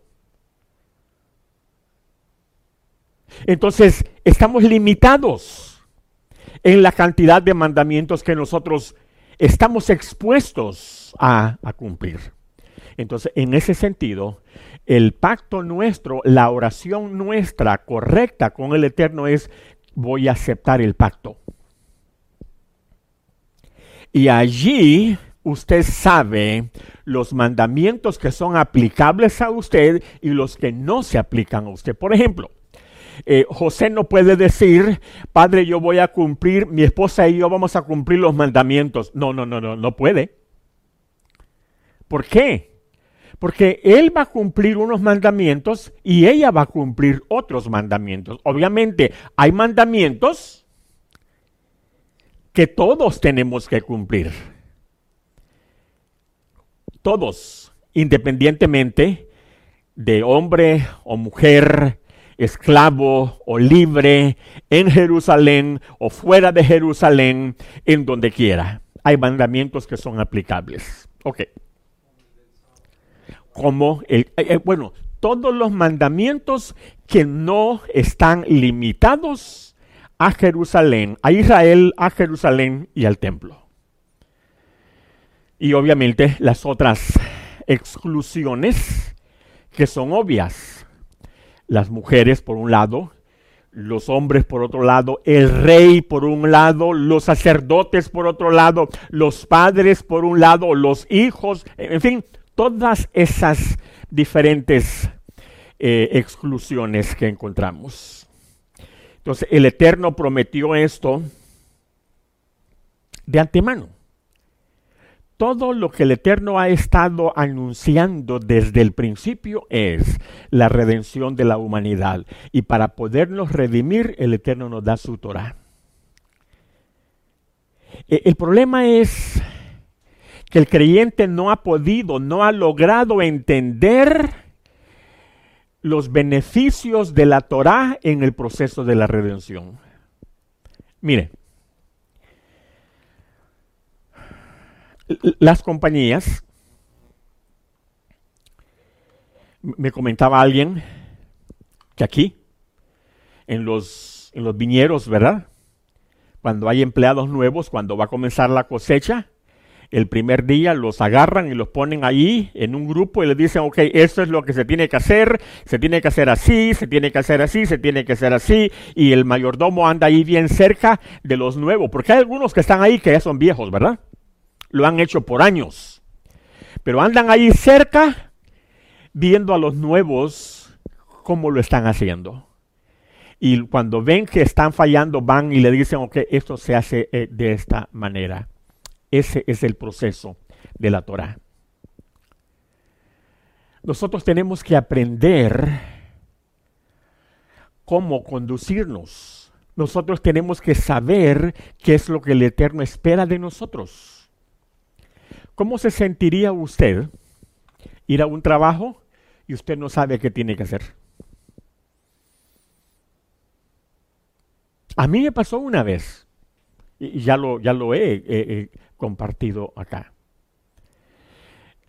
Entonces, estamos limitados en la cantidad de mandamientos que nosotros estamos expuestos a, cumplir. Entonces, en ese sentido, el pacto nuestro, la oración nuestra correcta con el Eterno es, voy a aceptar el pacto. Y allí usted sabe los mandamientos que son aplicables a usted y los que no se aplican a usted. Por ejemplo, eh, José no puede decir, padre, yo voy a cumplir, mi esposa y yo vamos a cumplir los mandamientos. No, no, no, no, no puede. ¿Por qué? Porque él va a cumplir unos mandamientos y ella va a cumplir otros mandamientos. Obviamente hay mandamientos que todos tenemos que cumplir. Todos, independientemente de hombre o mujer, esclavo o libre, en Jerusalén o fuera de Jerusalén, en donde quiera. Hay mandamientos que son aplicables. Ok. Como el, eh, eh, bueno, todos los mandamientos que no están limitados a Jerusalén, a Israel, a Jerusalén y al templo. Y obviamente las otras exclusiones que son obvias. Las mujeres por un lado, los hombres por otro lado, el rey por un lado, los sacerdotes por otro lado, los padres por un lado, los hijos, en fin, todas esas diferentes eh, exclusiones que encontramos. Entonces, el Eterno prometió esto de antemano todo lo que el Eterno ha estado anunciando desde el principio es la redención de la humanidad. Y para podernos redimir, el Eterno nos da su Torah. E, el problema es que el creyente no ha podido, no ha logrado entender los beneficios de la Torah en el proceso de la redención. Mire, las compañías, me comentaba alguien que aquí, en los, en los viñeros, ¿verdad? Cuando hay empleados nuevos, cuando va a comenzar la cosecha, el primer día los agarran y los ponen ahí en un grupo y les dicen, ok, esto es lo que se tiene que hacer, se tiene que hacer así, se tiene que hacer así, se tiene que hacer así, y el mayordomo anda ahí bien cerca de los nuevos, porque hay algunos que están ahí que ya son viejos, ¿verdad? Lo han hecho por años. Pero andan ahí cerca viendo a los nuevos cómo lo están haciendo. Y cuando ven que están fallando, van y le dicen, ok, esto se hace eh, de esta manera. Ese es el proceso de la Torah. Nosotros tenemos que aprender cómo conducirnos. Nosotros tenemos que saber qué es lo que el Eterno espera de nosotros. ¿Cómo se sentiría usted ir a un trabajo y usted no sabe qué tiene que hacer? A mí me pasó una vez, y ya lo, ya lo he compartido acá.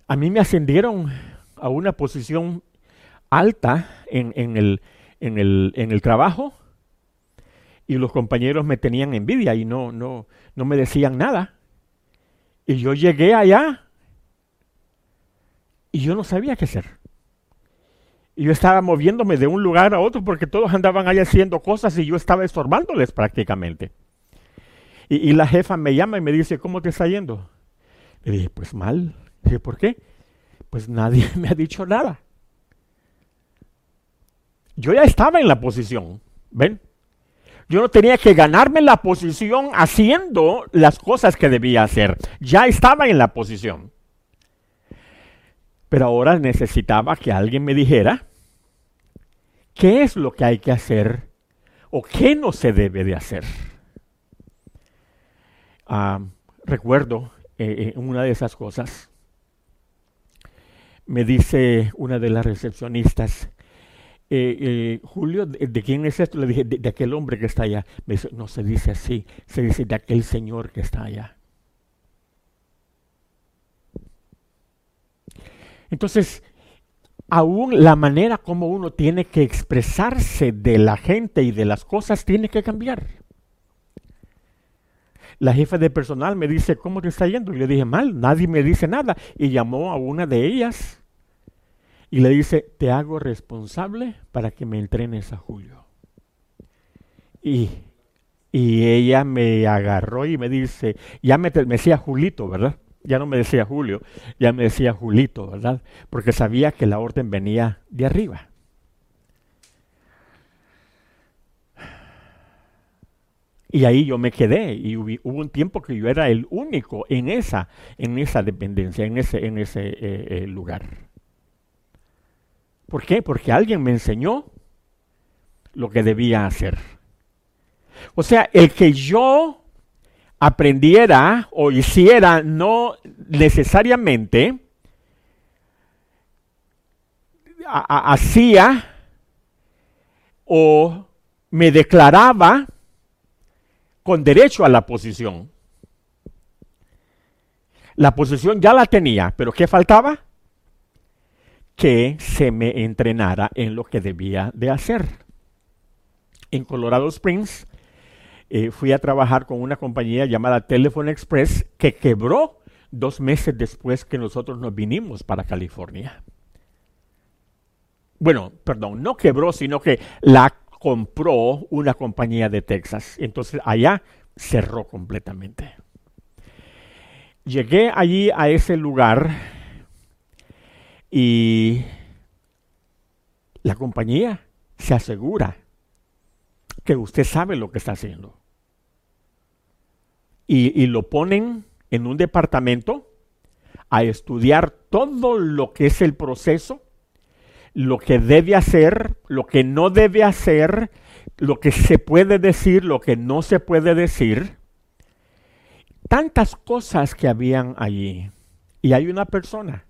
A mí me ascendieron a una posición alta en, el, en, el, en el trabajo y los compañeros me tenían envidia y no, no, no me decían nada. Y yo llegué allá y yo no sabía qué hacer. Y yo estaba moviéndome de un lugar a otro porque todos andaban ahí haciendo cosas y yo estaba estorbándoles prácticamente. Y, la jefa me llama y me dice, ¿cómo te está yendo? Le dije, pues mal. Le ¿por qué? Pues nadie me ha dicho nada. Yo ya estaba en la posición, ¿ven? Yo no tenía que ganarme la posición haciendo las cosas que debía hacer. Ya estaba en la posición. Pero ahora necesitaba que alguien me dijera qué es lo que hay que hacer o qué no se debe de hacer. Ah, recuerdo eh, eh, una de esas cosas. Me dice una de las recepcionistas, eh, eh, Julio, ¿de, quién es esto? Le dije, de, aquel hombre que está allá. Me dice, no se dice así, se dice de aquel señor que está allá. Entonces, aún la manera como uno tiene que expresarse de la gente y de las cosas tiene que cambiar. La jefa de personal me dice, ¿cómo te está yendo? Y le dije, mal, nadie me dice nada. Y llamó a una de ellas y le dice, te hago responsable para que me entrenes a Julio. Y, ella me agarró y me dice, ya me, me decía Julito, ¿verdad? Ya no me decía Julio, ya me decía Julito, ¿verdad? Porque sabía que la orden venía de arriba. Y ahí yo me quedé y hubo, un tiempo que yo era el único en esa, en esa dependencia, en ese, en ese eh, eh, lugar. ¿Por qué? Porque alguien me enseñó lo que debía hacer. O sea, el que yo aprendiera o hiciera no necesariamente hacía o me declaraba con derecho a la posición. La posición ya la tenía, pero ¿qué faltaba? Que se me entrenara en lo que debía de hacer. En Colorado Springs eh, fui a trabajar con una compañía llamada Telephone Express que quebró dos meses después que nosotros nos vinimos para California. Bueno, perdón, no quebró, sino que la compró una compañía de Texas. Entonces allá cerró completamente. Llegué allí a ese lugar y la compañía se asegura que usted sabe lo que está haciendo. Y, y, lo ponen en un departamento a estudiar todo lo que es el proceso, lo que debe hacer, lo que no debe hacer, lo que se puede decir, lo que no se puede decir. Tantas cosas que habían allí. Y hay una persona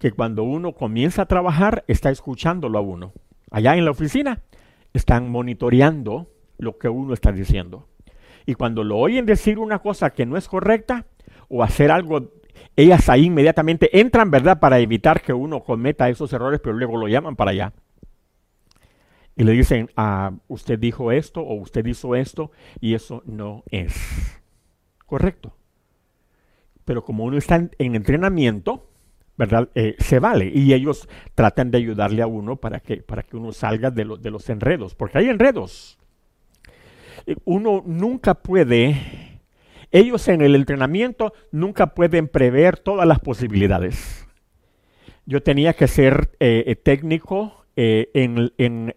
que cuando uno comienza a trabajar está escuchándolo a uno. Allá en la oficina están monitoreando lo que uno está diciendo. Y cuando lo oyen decir una cosa que no es correcta o hacer algo, ellas ahí inmediatamente entran, ¿verdad?, para evitar que uno cometa esos errores, pero luego lo llaman para allá. Y le dicen, ah, usted dijo esto o usted hizo esto y eso no es correcto. Pero como uno está en entrenamiento, ¿verdad? Eh, se vale. Y ellos tratan de ayudarle a uno para que, para que uno salga de, de los enredos, porque hay enredos. Eh, uno nunca puede, ellos en el entrenamiento nunca pueden prever todas las posibilidades. Yo tenía que ser eh, técnico en, en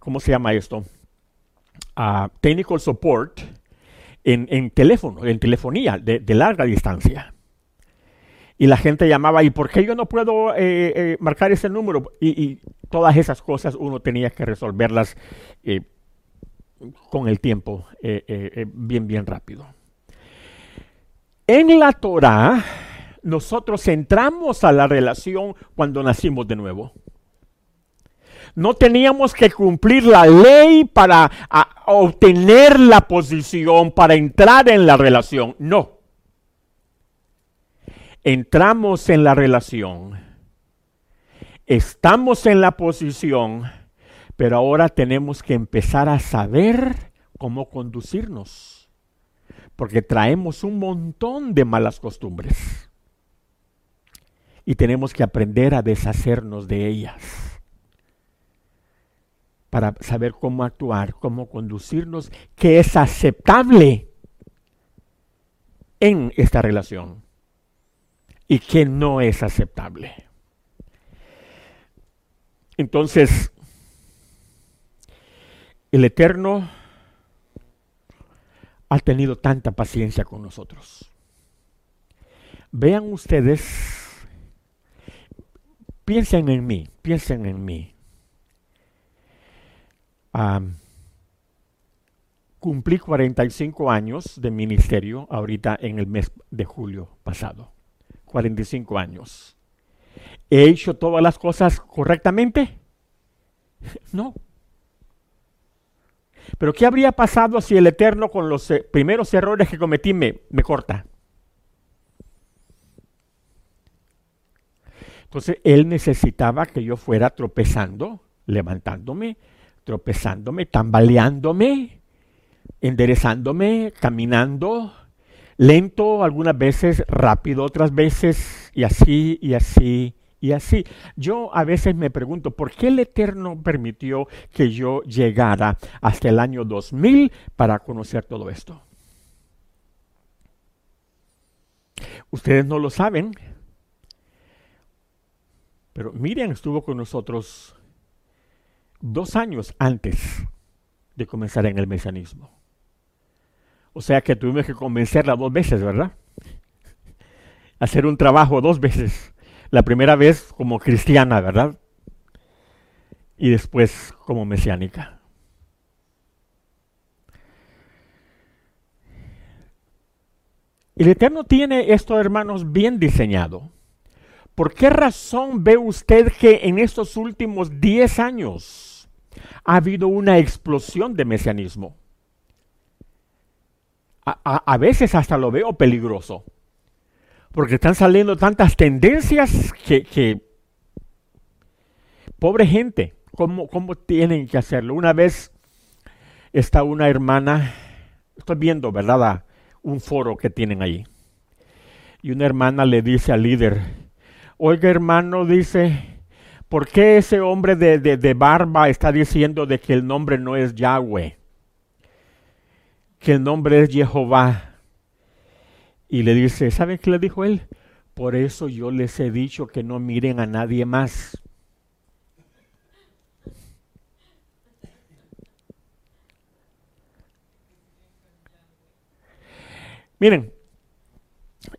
¿cómo se llama esto? Uh, technical support en, en, teléfono, en telefonía de larga distancia y la gente llamaba, ¿y por qué yo no puedo eh, eh, marcar ese número? Y, todas esas cosas uno tenía que resolverlas eh, con el tiempo, bien, bien rápido. En la Torah, nosotros entramos a la relación cuando nacimos de nuevo. No teníamos que cumplir la ley para obtener la posición, para entrar en la relación. No entramos en la relación, estamos en la posición, pero ahora tenemos que empezar a saber cómo conducirnos, porque traemos un montón de malas costumbres y tenemos que aprender a deshacernos de ellas para saber cómo actuar, cómo conducirnos, que es aceptable en esta relación y que no es aceptable. Entonces, el Eterno ha tenido tanta paciencia con nosotros. Vean ustedes, piensen en mí, piensen en mí. cumplí 45 años de ministerio ahorita en el mes de julio pasado. 45 años. ¿He hecho todas las cosas correctamente? No. Pero ¿qué habría pasado si el Eterno con los eh, primeros errores que cometí me, me corta? Entonces Él necesitaba que yo fuera tropezando, levantándome, tropezándome, tambaleándome, enderezándome, caminando, lento algunas veces, rápido otras veces, y así, y así, y así. Yo a veces me pregunto, ¿por qué el Eterno permitió que yo llegara hasta el año 2000 para conocer todo esto? Ustedes no lo saben, pero Miriam estuvo con nosotros dos años antes de comenzar en el mesianismo. O sea que tuvimos que convencerla dos veces, ¿verdad? Hacer un trabajo dos veces. La primera vez como cristiana, ¿verdad? Y después como mesiánica. El Eterno tiene esto, hermanos, bien diseñado. ¿Por qué razón ve usted que en estos últimos 10 años ha habido una explosión de mesianismo? A, veces hasta lo veo peligroso. Porque están saliendo tantas tendencias que, pobre gente, ¿cómo, ¿cómo tienen que hacerlo? Una vez está una hermana, estoy viendo, ¿verdad? Un foro que tienen ahí. Y una hermana le dice al líder, oiga hermano, dice, ¿por qué ese hombre de, de barba está diciendo de que el nombre no es Yahweh? Que el nombre es Jehová. Y le dice, ¿saben qué le dijo él? Por eso yo les he dicho que no miren a nadie más. Miren,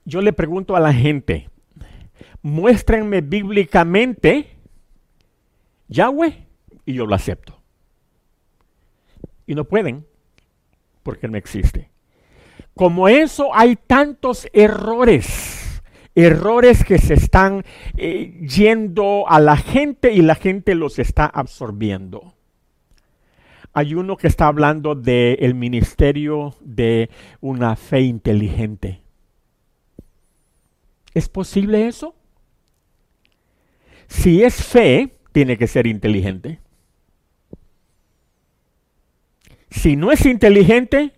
yo le pregunto a la gente, muéstrenme bíblicamente Yahweh y yo lo acepto. Y no pueden porque no existe. Como eso hay tantos errores, errores que se están eh, yendo a la gente y la gente los está absorbiendo. Hay uno que está hablando del ministerio de una fe inteligente. ¿Es posible eso? Si es fe, tiene que ser inteligente. Si no es inteligente,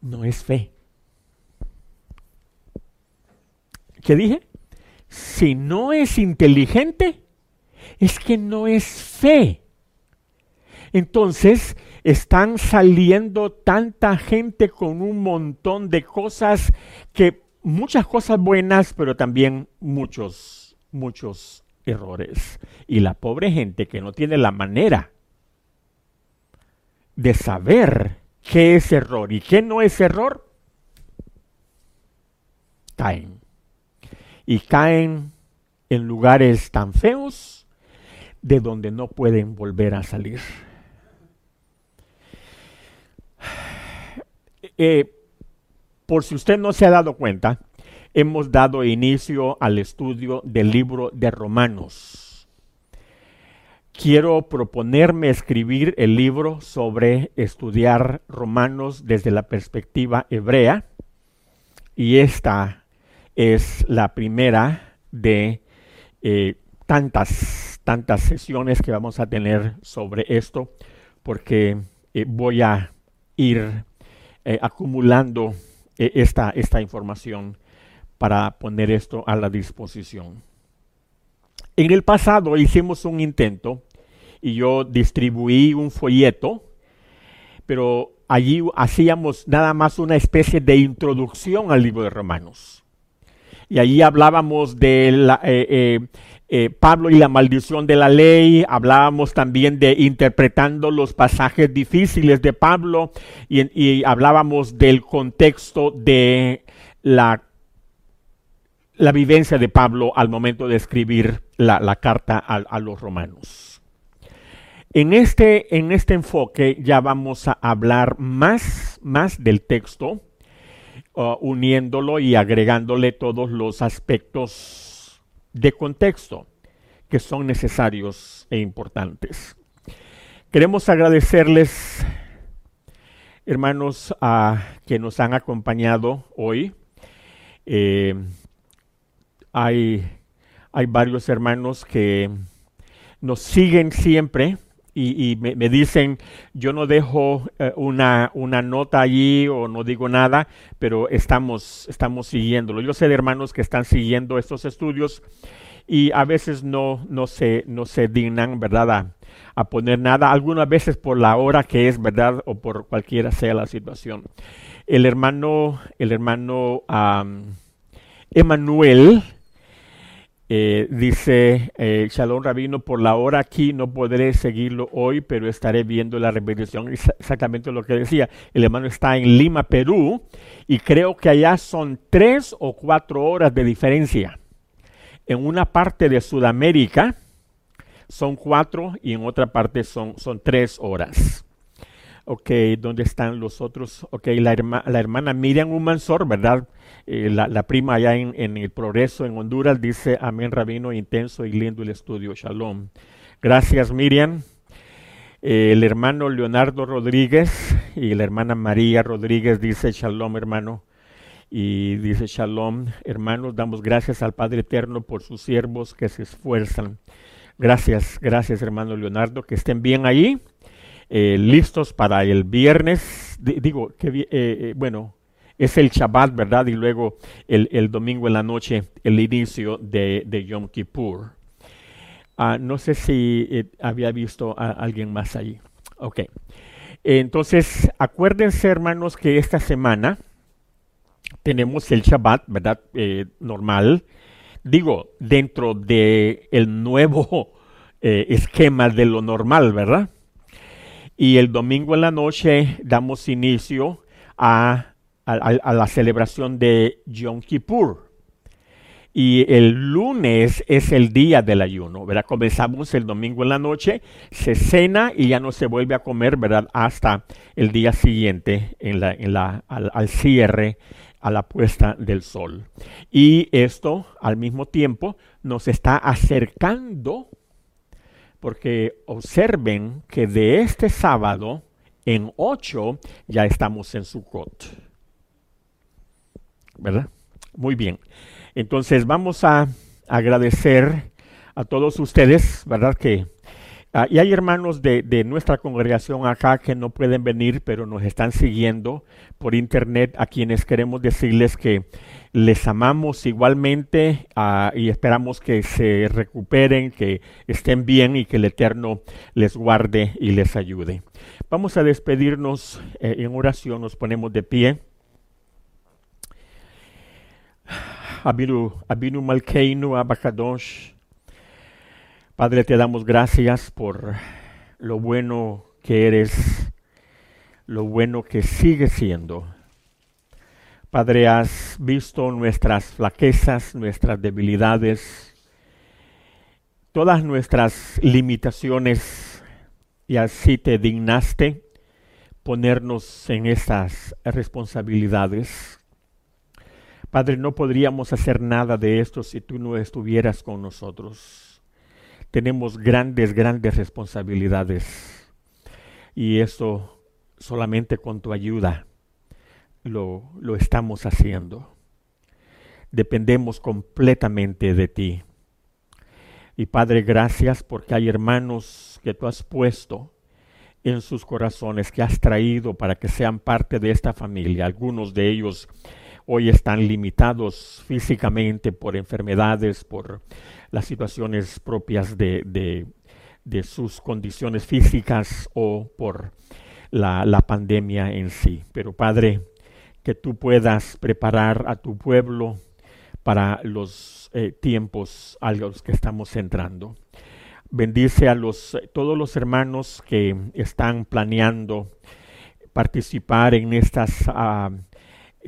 no es fe. ¿Qué dije? Si no es inteligente, es que no es fe. Entonces están saliendo tanta gente con un montón de cosas que muchas cosas buenas, pero también muchos, muchos errores. Y la pobre gente que no tiene la manera de saber qué es error y qué no es error, caen. Y caen en lugares tan feos de donde no pueden volver a salir. Eh, por si usted no se ha dado cuenta, hemos dado inicio al estudio del libro de Romanos. Quiero proponerme escribir el libro sobre estudiar Romanos desde la perspectiva hebrea y esta es la primera de eh, tantas, tantas sesiones que vamos a tener sobre esto porque eh, voy a ir eh, acumulando esta, esta información para poner esto a la disposición. En el pasado hicimos un intento y yo distribuí un folleto, pero allí hacíamos nada más una especie de introducción al libro de Romanos. Y allí hablábamos de la, eh, eh, Pablo y la maldición de la ley, hablábamos también de interpretando los pasajes difíciles de Pablo y, hablábamos del contexto de la, la, vivencia de Pablo al momento de escribir la, carta a, los romanos. En este, en este enfoque ya vamos a hablar más, más del texto, uh, uniéndolo y agregándole todos los aspectos de contexto que son necesarios e importantes. Queremos agradecerles, hermanos, a que nos han acompañado hoy. Eh, hay, hay varios hermanos que nos siguen siempre y, me, dicen, yo no dejo eh, una, una, nota allí o no digo nada, pero estamos, estamos siguiéndolo. Yo sé de hermanos que están siguiendo estos estudios y a veces no, no, se, no se dignan, ¿verdad?, a, poner nada, algunas veces por la hora que es, ¿verdad?, o por cualquiera sea la situación. El hermano, el hermano Emanuel, eh, dice eh, Shalom Rabino, por la hora aquí no podré seguirlo hoy, pero estaré viendo la repetición. Exactamente lo que decía. El hermano está en Lima, Perú, y creo que allá son tres o cuatro horas de diferencia. En una parte de Sudamérica son cuatro y en otra parte son, son tres horas. Ok, ¿dónde están los otros? Ok, la, la hermana Miriam Humansor, ¿verdad? Eh, la, prima allá en, el Progreso, en Honduras, dice, amén, rabino, intenso y lindo el estudio, shalom. Gracias, Miriam. Eh, el hermano Leonardo Rodríguez y la hermana María Rodríguez dice, shalom, hermano. Y dice, shalom, hermanos, damos gracias al Padre Eterno por sus siervos que se esfuerzan. Gracias, gracias, hermano Leonardo, que estén bien ahí, eh, listos para el viernes. digo, que, bueno, es el Shabbat, ¿verdad? Y luego el, domingo en la noche, el inicio de, Yom Kippur. Ah, no sé si eh, había visto a alguien más allí. Ok. Entonces, acuérdense, hermanos, que esta semana tenemos el Shabbat, ¿verdad? Eh, normal. Digo, dentro del el nuevo eh, esquema de lo normal, ¿verdad? Y el domingo en la noche damos inicio a la celebración de Yom Kippur. Y el lunes es el día del ayuno, ¿verdad? Comenzamos el domingo en la noche, se cena y ya no se vuelve a comer, ¿verdad? Hasta el día siguiente, al cierre, a la puesta del sol. Y esto, al mismo tiempo, nos está acercando, porque observen que de este sábado, en 8, ya estamos en Sukkot. ¿verdad? Muy bien. Entonces vamos a agradecer a todos ustedes, ¿verdad? Que ah, y hay hermanos de, nuestra congregación acá que no pueden venir, pero nos están siguiendo por internet, a quienes queremos decirles que les amamos igualmente ah, y esperamos que se recuperen, que estén bien y que el Eterno les guarde y les ayude. Vamos a despedirnos eh, en oración, nos ponemos de pie. Abinu, Abinu Malkeinu Abacadosh. Padre, te damos gracias por lo bueno que eres, lo bueno que sigues siendo. Padre, has visto nuestras flaquezas, nuestras debilidades, todas nuestras limitaciones y así te dignaste ponernos en estas responsabilidades Padre, no podríamos hacer nada de esto si tú no estuvieras con nosotros. Tenemos grandes, grandes responsabilidades. Y esto solamente con tu ayuda lo, lo estamos haciendo. Dependemos completamente de ti. Y Padre, gracias porque hay hermanos que tú has puesto en sus corazones, que has traído para que sean parte de esta familia. Algunos de ellos hoy están limitados físicamente por enfermedades, por las situaciones propias de, sus condiciones físicas o por la, pandemia en sí. Pero Padre, que tú puedas preparar a tu pueblo para los eh, tiempos a los que estamos entrando. Bendice a los, todos los hermanos que están planeando participar en estas uh,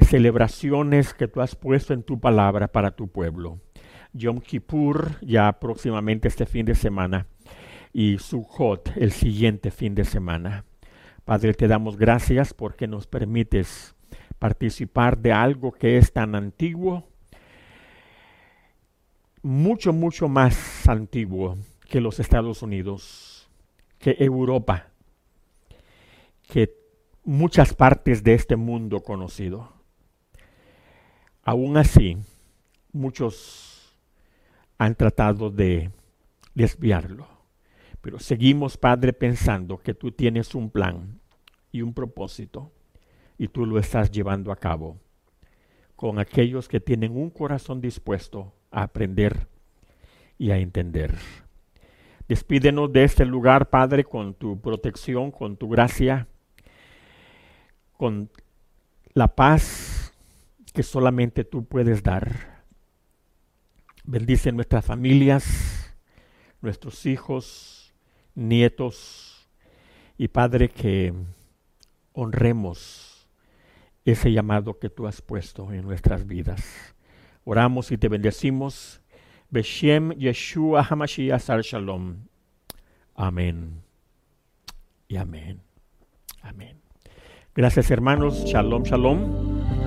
celebraciones que tú has puesto en tu palabra para tu pueblo. Yom Kippur ya próximamente este fin de semana y Sukkot el siguiente fin de semana. Padre, te damos gracias porque nos permites participar de algo que es tan antiguo, mucho, mucho más antiguo que los Estados Unidos, que Europa, que muchas partes de este mundo conocido. Aún así, muchos han tratado de desviarlo. Pero seguimos, Padre, pensando que tú tienes un plan y un propósito y tú lo estás llevando a cabo con aquellos que tienen un corazón dispuesto a aprender y a entender. Despídenos de este lugar, Padre, con tu protección, con tu gracia, con la paz que solamente tú puedes dar. Bendice nuestras familias, nuestros hijos, nietos y Padre que honremos ese llamado que tú has puesto en nuestras vidas. Oramos y te bendecimos. Beshem Yeshua Hamashiach Sar Shalom. Amén. Y amén. Amén. Gracias hermanos. Shalom, shalom.